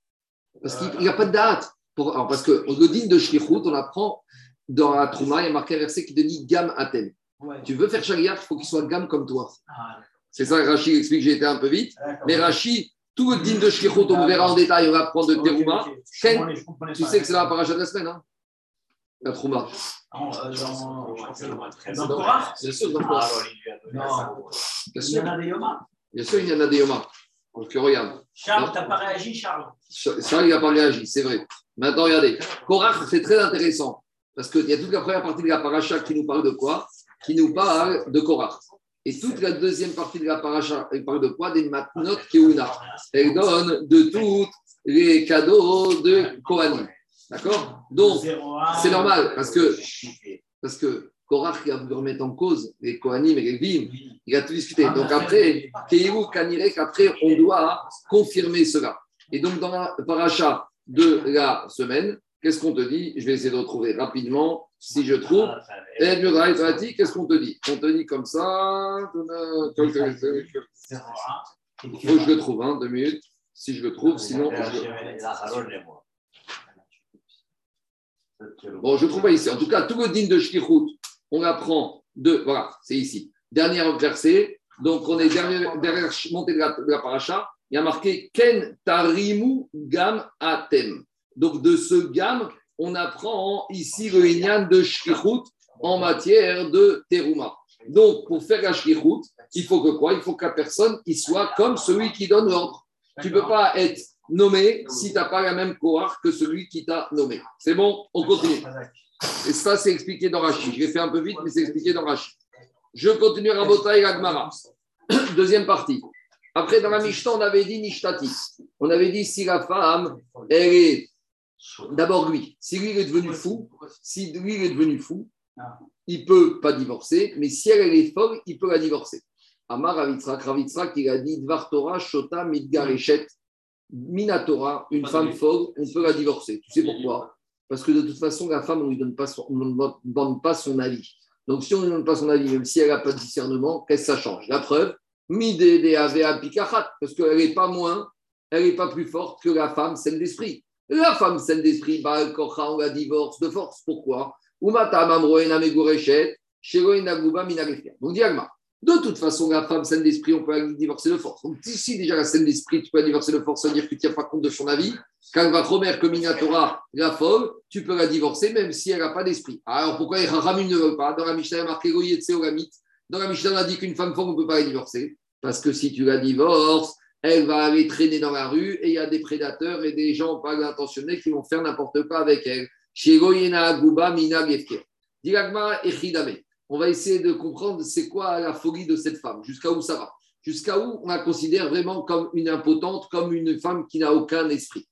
Parce qu'il n'y a pas de date. Pour, alors, parce que le digne de Shlichut, on apprend dans la Trouma, il y a marqué un verset qui te dit Gam Atem. Ouais. Tu veux faire Shaliach, il faut qu'il soit Gam comme toi. Ah, C'est ça, Rachid explique, j'ai été un peu vite. Mais Rachid, tout le digne de Shlichut, on le verra en détail, on apprend de Ok, Terouma. Tu sais que c'est la paracha de la semaine, hein La Trouma. Dans, Korah Bien sûr, dans le Ah, Korah. alors, il. Bien y sûr, en a des Yoma. bien sûr, il y en a des Yoma. Donc regarde, Charles, t'as pas réagi, Charles ça, il n'a pas réagi, c'est vrai. Maintenant, regardez, Korach, c'est très intéressant. Parce qu'il y a toute la première partie de la paracha qui nous parle de quoi? Qui nous parle de Korach. Et toute la deuxième partie de la paracha, elle parle de quoi? Des matnot keuna. Elle donne de tous les cadeaux de Kohanim. D'accord? Donc, c'est normal, parce que, parce que Korach il a voulu remettre en cause les Kohanim et les Levim. Il a tout discuté. Donc après, Keiru Kanirek, après, on doit confirmer cela. Et donc, dans la paracha de la semaine, qu'est-ce qu'on te dit? Je vais essayer de retrouver rapidement, si je trouve. Et Torati, qu'est-ce qu'on te dit? On te dit comme ça. Il faut que je le trouve, hein, deux minutes. Si je le trouve, sinon. je- Bon, je ne trouve pas ici. En tout cas, tout le digne de Shkichut, on l'apprend de. Voilà, c'est ici. Dernier verset. Donc, on est derrière, derrière montée de la, de la paracha. Il y a marqué Ken Tarimu Gam Atem. Donc, de ce gam, on apprend ici le Inyan de Shkichut en matière de Teruma. Donc, pour faire la Shkichut, il faut que quoi? Il faut que la personne soit comme celui qui donne l'ordre. Tu ne peux pas être nommé si tu n'as pas la même cohorte que celui qui t'a nommé. C'est bon? On continue. Et ça, c'est expliqué dans Rashi. Je vais faire un peu vite, mais c'est expliqué dans Rashi. Je continue à et Agmara. Deuxième partie. Après, dans la Mishnah, on avait dit Nishtati. On avait dit si la femme, elle est. D'abord, lui. Si lui est devenu fou, si lui est devenu fou, il ne peut pas divorcer, mais si elle, elle est folle, il peut la divorcer. Amar Ravitzrak, Ravitzrak, il a dit Dvar Torah, Shota, Midgareshet, Minatora, une femme folle, on peut la divorcer. Tu sais pourquoi Parce que de toute façon, la femme, on ne lui donne pas son, on donne pas son avis. Donc, si on ne lui donne pas son avis, même si elle n'a pas de discernement, qu'est-ce que ça change? La preuve, parce qu'elle n'est pas moins, elle n'est pas plus forte que la femme celle d'esprit. La femme celle d'esprit, on la divorce de force. Pourquoi? Donc, Diagma. De toute façon, la femme saine d'esprit, on peut la divorcer de force. Donc, si déjà la scène d'esprit, tu peux la divorcer de force, ça veut dire que tu ne tiens pas compte de son avis. Quand va remettre que Minatora la folle, tu peux la divorcer même si elle n'a pas d'esprit. Alors pourquoi les Ramim ne veulent pas? Dans la Mishnah, il y a marqué Dans la Mishnah, on a dit qu'une femme folle, on ne peut pas la divorcer. Parce que si tu la divorces, elle va aller traîner dans la rue et il y a des prédateurs et des gens pas intentionnés qui vont faire n'importe quoi avec elle. Mina on va essayer de comprendre c'est quoi la folie de cette femme, jusqu'à où ça va, jusqu'à où on la considère vraiment comme une impotente, comme une femme qui n'a aucun esprit.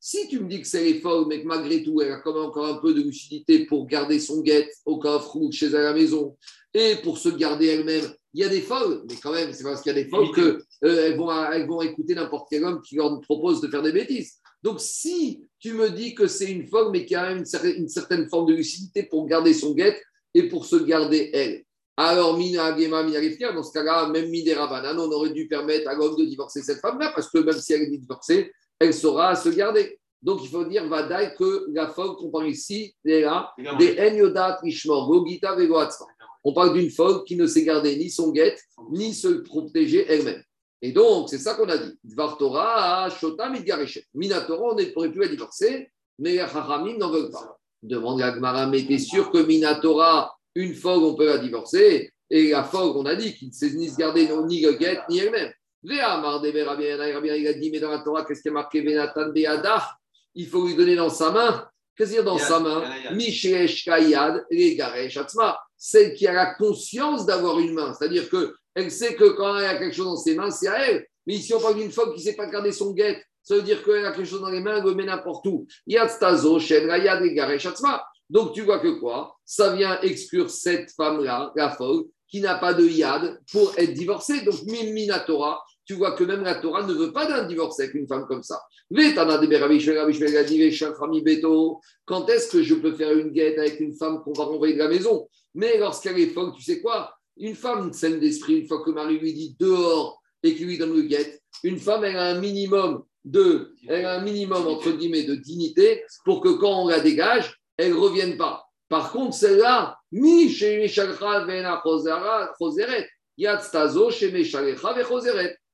Si tu me dis que c'est les folles, mais que malgré tout, elle a quand même encore un peu de lucidité pour garder son guette au coffre ou chez elle à la maison, et pour se garder elle-même, il y a des folles, mais quand même, c'est parce qu'il y a des folles qu'elles euh, vont, elles vont écouter n'importe quel homme qui leur propose de faire des bêtises. Donc, si tu me dis que c'est une forme, mais qui a une, une, certaine forme de lucidité pour garder son guette et pour se garder elle, alors Mina Gema, Mina dans ce cas-là, même Midera Banane, on aurait dû permettre à l'homme de divorcer cette femme-là, parce que même si elle est divorcée, elle saura se garder. Donc, il faut dire, Vadaï, que la folle qu'on parle ici, est là, des Enyodat Rishmor, Gogita On parle d'une folle qui ne sait garder ni son guette, ni se protéger elle-même. Et donc, c'est ça qu'on a dit. Dvartora, Shota, Midgareshet. Minatora, on ne pourrait plus la divorcer, mais les n'en veulent pas. Demande à Gmara, mais t'es sûr que Minatora, une fois on peut la divorcer, et la fois on a dit qu'il ne sait ni se garder ni le guette, ni elle-même. Il a dit, mais dans la Torah, qu'est-ce qui est marqué Venatan Beada Il faut lui donner dans sa main. Qu'est-ce qu'il y a dans sa main Mishesh Kayad, Regaresh Celle qui a la conscience d'avoir une main. C'est-à-dire que elle sait que quand elle a quelque chose dans ses mains, c'est à elle. Mais ici, on parle d'une femme qui ne sait pas garder son guette. Ça veut dire qu'elle a quelque chose dans les mains, elle le met n'importe où. Donc, tu vois que quoi? Ça vient exclure cette femme-là, la folle, qui n'a pas de yad pour être divorcée. Donc, Minatora, tu vois que même la Torah ne veut pas d'un divorce avec une femme comme ça. Quand est-ce que je peux faire une guette avec une femme qu'on va renvoyer de la maison Mais lorsqu'elle est folle, tu sais quoi une femme saine d'esprit, une fois que Marie lui dit dehors et qu'il lui donne le guette, une femme, elle a un minimum de, elle a un minimum entre guillemets de dignité pour que quand on la dégage, elle ne revienne pas. Par contre, celle-là, mi chez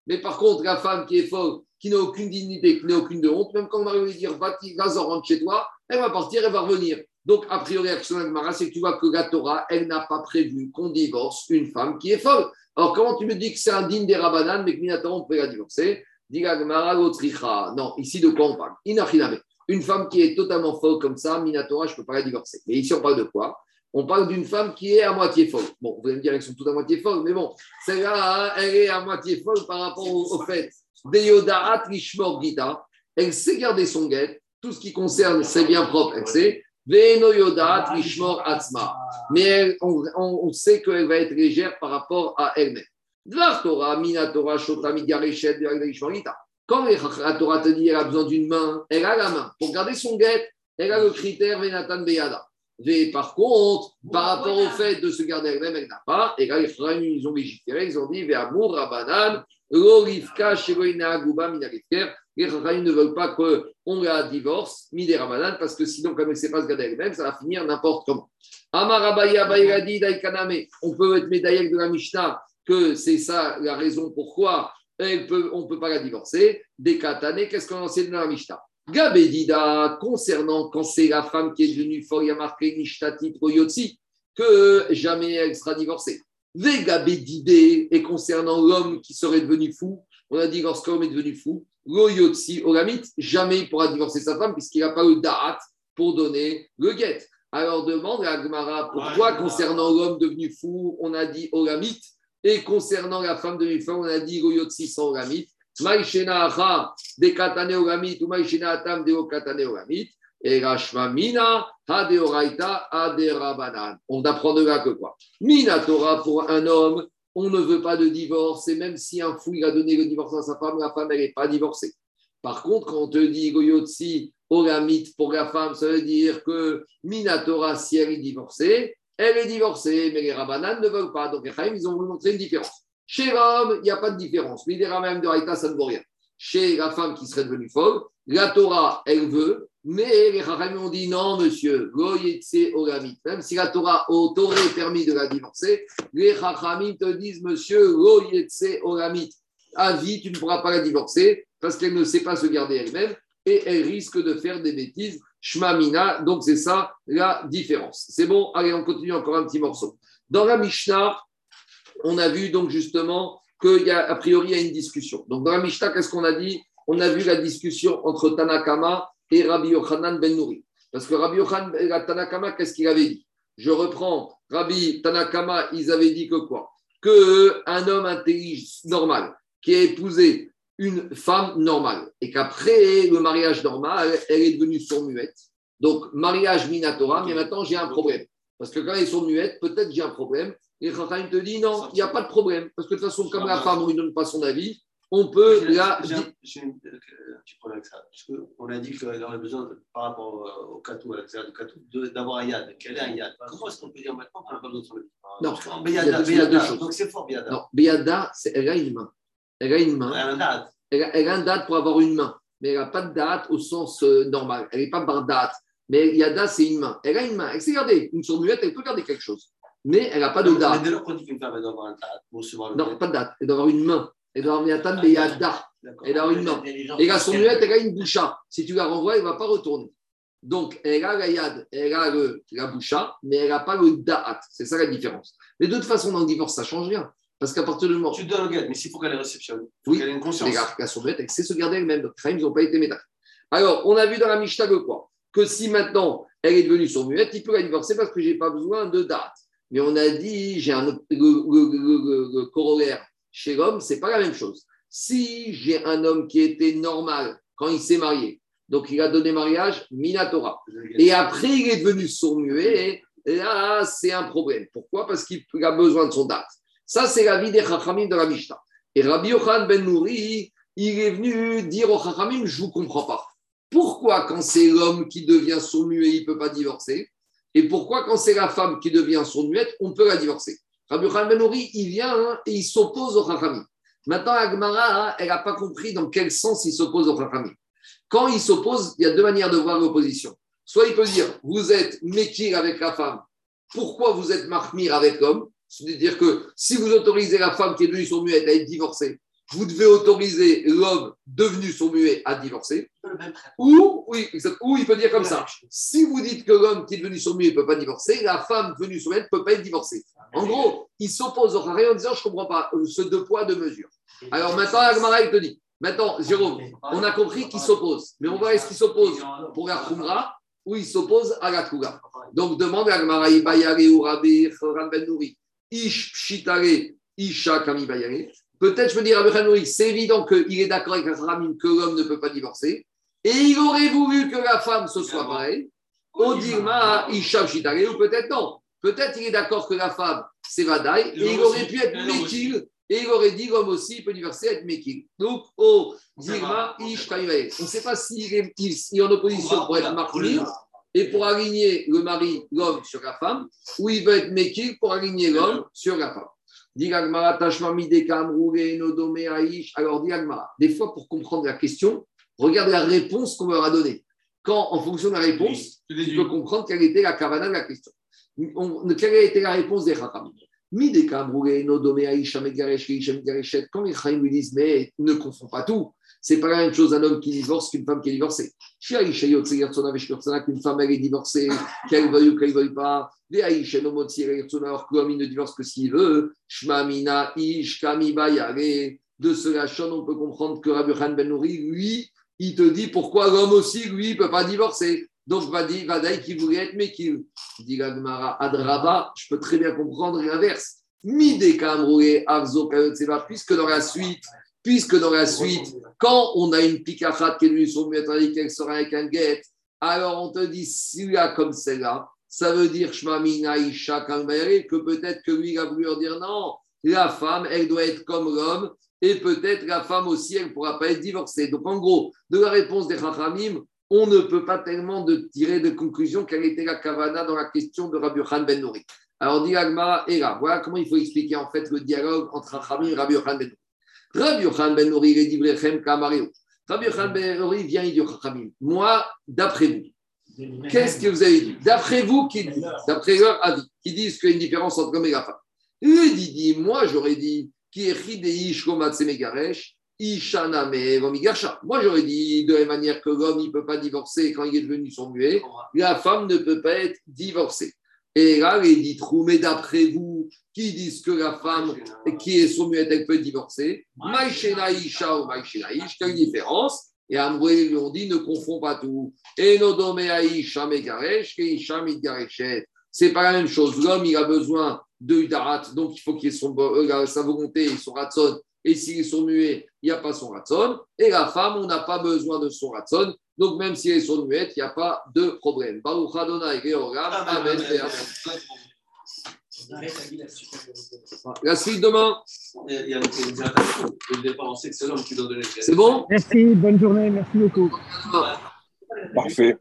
mais par contre, la femme qui est folle, qui n'a aucune dignité, qui n'a aucune de honte, même quand on va lui dire, vas-y, rentre chez toi, elle va partir, elle va revenir. Donc, a priori, action c'est que tu vois que la Torah, elle n'a pas prévu qu'on divorce une femme qui est folle. Alors, comment tu me dis que c'est un digne des Rabanan, mais que Minatora, on peut la divorcer Non, ici, de quoi on parle? Une femme qui est totalement folle comme ça, Minatora, je ne peux pas la divorcer. Mais ici, on parle de quoi? On parle d'une femme qui est à moitié folle. Bon, vous allez me dire qu'elles sont toutes à moitié folles, mais bon, celle-là, elle est à moitié folle par rapport au, fait. Gita, elle sait garder son guet, tout ce qui concerne ses biens propres, elle sait. Mais on, sait qu'elle va être légère par rapport à elle-même. Quand la Torah te dit qu'elle a besoin d'une main, elle a la main. Pour garder son guet, elle a le critère Venatan Beyada. Mais par contre, par rapport au fait de se garder elle-même, elle n'a pas. Et là, les ils ont légiféré, ils ont dit Ve'amour Rabanan, L'orifka, Shegoina Aguba, Minarifker. Les Chachamim ne veulent pas qu'on la divorce, Midé Ramadan, parce que sinon, comme elle ne sait pas se garder elle-même, ça va finir n'importe comment. Amarabaya Daikaname. On peut être médaillé de la Mishnah que c'est ça la raison pourquoi peut, on ne peut pas la divorcer. Des katané, qu'est-ce qu'on enseigne dans la Mishnah? Gabedida, concernant quand c'est la femme qui est devenue folle, il y a marqué Nishtati Proyotsi, que jamais elle sera divorcée. Vegabedide, et concernant l'homme qui serait devenu fou, on a dit lorsqu'un homme est devenu fou, Loyotsi Olamit, jamais il pourra divorcer sa femme puisqu'il n'a pas le da'at pour donner le guet. Alors demande à Agmara pourquoi concernant l'homme devenu fou, on a dit Olamit, et concernant la femme devenue folle, on a dit Loyotsi sans Olamit. On apprend de là que quoi? Mina Torah pour un homme, on ne veut pas de divorce, et même si un fou il a donné le divorce à sa femme, la femme n'est pas divorcée. Par contre, quand on te dit Goyotsi Olamit pour la femme, ça veut dire que Minatora, si elle est divorcée, elle est divorcée, mais les Rabanan ne veulent pas. Donc les Chaim, ils ont voulu montrer une différence. Chez l'homme, il n'y a pas de différence. Mais Rabanan de Raïta, ça ne vaut rien. Chez la femme qui serait devenue folle, la Torah, elle veut, mais les Chachamim ont dit non, monsieur. Même si la Torah t'aurait permis de la divorcer, les Chachamim te disent, monsieur. À vie, tu ne pourras pas la divorcer parce qu'elle ne sait pas se garder elle-même et elle risque de faire des bêtises. Shmamina, donc c'est ça la différence. C'est bon, allez, on continue encore un petit morceau. Dans la Mishnah, on a vu donc justement qu'il y a, a priori, une discussion. Donc dans la Mishnah, qu'est-ce qu'on a dit? On a vu la discussion entre Tanakama et Rabbi Yochanan ben Nouri. Parce que Rabbi Yochanan Tanakama, qu'est-ce qu'il avait dit? Je reprends. Rabbi Tanakama, ils avaient dit que quoi? Qu'un homme intelligent, normal, qui a épousé une femme normale, et qu'après le mariage normal, elle est devenue sourd-muette. Donc, mariage Minatora, mais maintenant j'ai un problème. Parce que quand elle est sourd-muette, peut-être j'ai un problème. Et Chachamim te dit non, il n'y a pas de problème. Parce que de toute façon, comme la femme ne lui donne pas son avis, on peut la. J'ai un- petit problème avec ça. Parce qu'on a dit qu'elle aurait besoin, par rapport au catou, à l'extérieur du catou, de- d'avoir un yad. Quel est un yad? Comment est-ce qu'on peut dire maintenant qu'on n'a pas besoin de son avis? Non, il y a Beyada, deux- Beyada, choses. Donc c'est fort, Beyada. Non, c'est- elle a une main. Elle a une main. Elle a un date. Elle a, elle a un date pour avoir une main, mais elle n'a pas de date au sens euh, normal. Elle n'est pas par date. Mais Yada, c'est une main. Elle a une main. Elle sait garder. Une sourd-muette, elle peut garder quelque chose. Mais elle n'a pas de Mais date. dès lors femme elle doit avoir un date pour recevoir le Non, pas de date. Elle doit avoir une main. Elle doit avoir une date, mais Yada. Elle a une main. Et la sourd-muette, elle a une boucha. Si tu la renvoies, elle ne va pas retourner. Donc, elle a la yad, elle a le- la boucha, mais elle n'a pas le da'at. C'est ça la différence. Mais de toute façon, dans le divorce, ça ne change rien. Parce qu'à partir du moment Tu donnes le guet, mais s'il faut qu'elle les réceptionne, il faut Oui. qu'elle ait une conscience. Les gars, la sourd-muette, elle sait se garder elle-même. Donc, ils n'ont pas été métal. Alors, on a vu dans la Mishnah que quoi? Que si maintenant elle est devenue sourd-muette, il peut la divorcer parce que je n'ai pas besoin de date. Mais on a dit, j'ai un corollaire chez l'homme, c'est pas la même chose. Si j'ai un homme qui était normal quand il s'est marié, donc il a donné mariage, Minatora. Et après, il est devenu sourd-muet. Et là, c'est un problème. Pourquoi? Parce qu'il a besoin de son date. Ça, c'est la vie des Chachamim de la Mishnah. Et Rabbi Yochanan ben Nouri, il est venu dire aux Chachamim, je ne vous comprends pas. Pourquoi quand c'est l'homme qui devient sourd-muet, il ne peut pas divorcer? Et pourquoi quand c'est la femme qui devient sourd-muette, on peut la divorcer? Rabbi ben Nouri, il vient hein, et il s'oppose aux Chachamim. Maintenant, Agmara, hein, elle n'a pas compris dans quel sens il s'oppose aux Chachamim. Quand il s'oppose, il y a deux manières de voir l'opposition. Soit il peut dire, vous êtes Mekir avec la femme, pourquoi vous êtes Mahmir avec l'homme? C'est-à-dire que si vous autorisez la femme qui est devenue sourd-muette à être divorcée, vous devez autoriser l'homme devenu sourd-muet à divorcer. Ou, oui, ou il peut dire comme ça. Si vous dites que l'homme qui est devenu sourd-muet ne peut pas divorcer, la femme devenue sourd-muette ne peut pas être divorcée. En gros, il s'oppose au Harari en disant Je ne comprends pas, euh, ce deux poids, deux mesures. Alors maintenant, Agmara, il te dit Maintenant, Jérôme, on a compris qu'il s'oppose. Mais on va est-ce qu'il s'oppose pour la Khumra ou il s'oppose à la Kouga Donc demande à Agmara Ibayare ou Rabbi Choran Ben Nouri Ish Pshitare Isha Kami Bayare. Peut-être je peux dire c'est évident qu'il est d'accord avec Ramim que l'homme ne peut pas divorcer. Et il aurait voulu que la femme ce soit pareil. Odirma Isha Pshitare ou peut-être non. Peut-être il est d'accord que la femme c'est Vadaï et il aurait pu être Mekil. Et il aurait dit l'homme aussi il peut divorcer être Mekil. Donc, oh, Dirma Ish. On ne sait pas s'il est, il est en opposition pour être Marmir et pour aligner le mari, l'homme sur la femme, ou il veut être Mekil pour aligner l'homme sur la femme. Alors, des fois, pour comprendre la question, regarde la réponse qu'on leur a donnée. Quand, en fonction de la réponse, tu peux comprendre quelle était la kavana de la question. On- quelle a été la réponse des Chachamim Quand les Chachamim lui disent, mais ne confonds pas tout. C'est pas la même chose un homme qui divorce qu'une femme qui est divorcée. Qu'une femme elle est divorcée, qu'elle veuille ou qu'elle veuille pas. Alors que l'homme ne divorce que s'il veut. De ce lachon, on peut comprendre que Rabbi Ben Nouri, lui, il te dit pourquoi l'homme aussi, lui, ne peut pas divorcer. Donc, Vadi, Vadaï qui voulait être Mekil. Dit la Gemara, Adraba, je peux très bien comprendre l'inverse. Mide Kamroué, Avzo, Kayotseva, puisque dans la suite, puisque dans la suite, quand on a une pikachat qui est venue sur le qu'elle sera avec un guet, alors on te dit, celui-là comme celle-là, ça veut dire que peut-être que lui il a voulu dire non, la femme, elle doit être comme l'homme, et peut-être la femme aussi, elle ne pourra pas être divorcée. Donc en gros, de la réponse des Chachamim, on ne peut pas tellement de tirer de conclusion quelle était la kavana dans la question de Rabbi Khan Ben Nouri. Alors dit Agmara, et là, voilà comment il faut expliquer en fait le dialogue entre Chachamim et Rabbi Khan Ben Nouri. Rabbi Yochanan ben Nori, il est d'Ivrechem Kamario. Rabbi Yochanan ben Nori vient, il dit Chachamim. Moi, d'après vous, qu'est-ce que vous avez dit? D'après vous, qui dit D'après leur avis, qui disent qu'il y a une différence entre l'homme et la. Il dit, moi, j'aurais dit, qui est Chideish Komatse Megaresh. Moi, j'aurais dit, de la même manière que l'homme, il ne peut pas divorcer quand il est devenu son muet, la femme ne peut pas être divorcée. Et là, il dit, mais d'après vous, qui disent que la femme qui est sommée, elle peut divorcer, Maïchena Isha ou Maïchena quelle différence? Et Amroué lui ont dit, ne confonds pas tout. Et Nodome Aisha Megaresh, que Isha. C'est pas la même chose. L'homme, il a besoin de Udarat, donc il faut qu'il ait son, euh, sa volonté et son ratson. Et s'il est son muet, il n'y a pas son ratson. Et la femme, on n'a pas besoin de son ratson. Donc même si elle est son muette, il n'y a pas de problème. Baruch Adonai Georgam. Amen. et Amen. La suite demain. C'est l'homme qui doit donner le C'est bon? Merci, bonne journée, merci beaucoup. Parfait.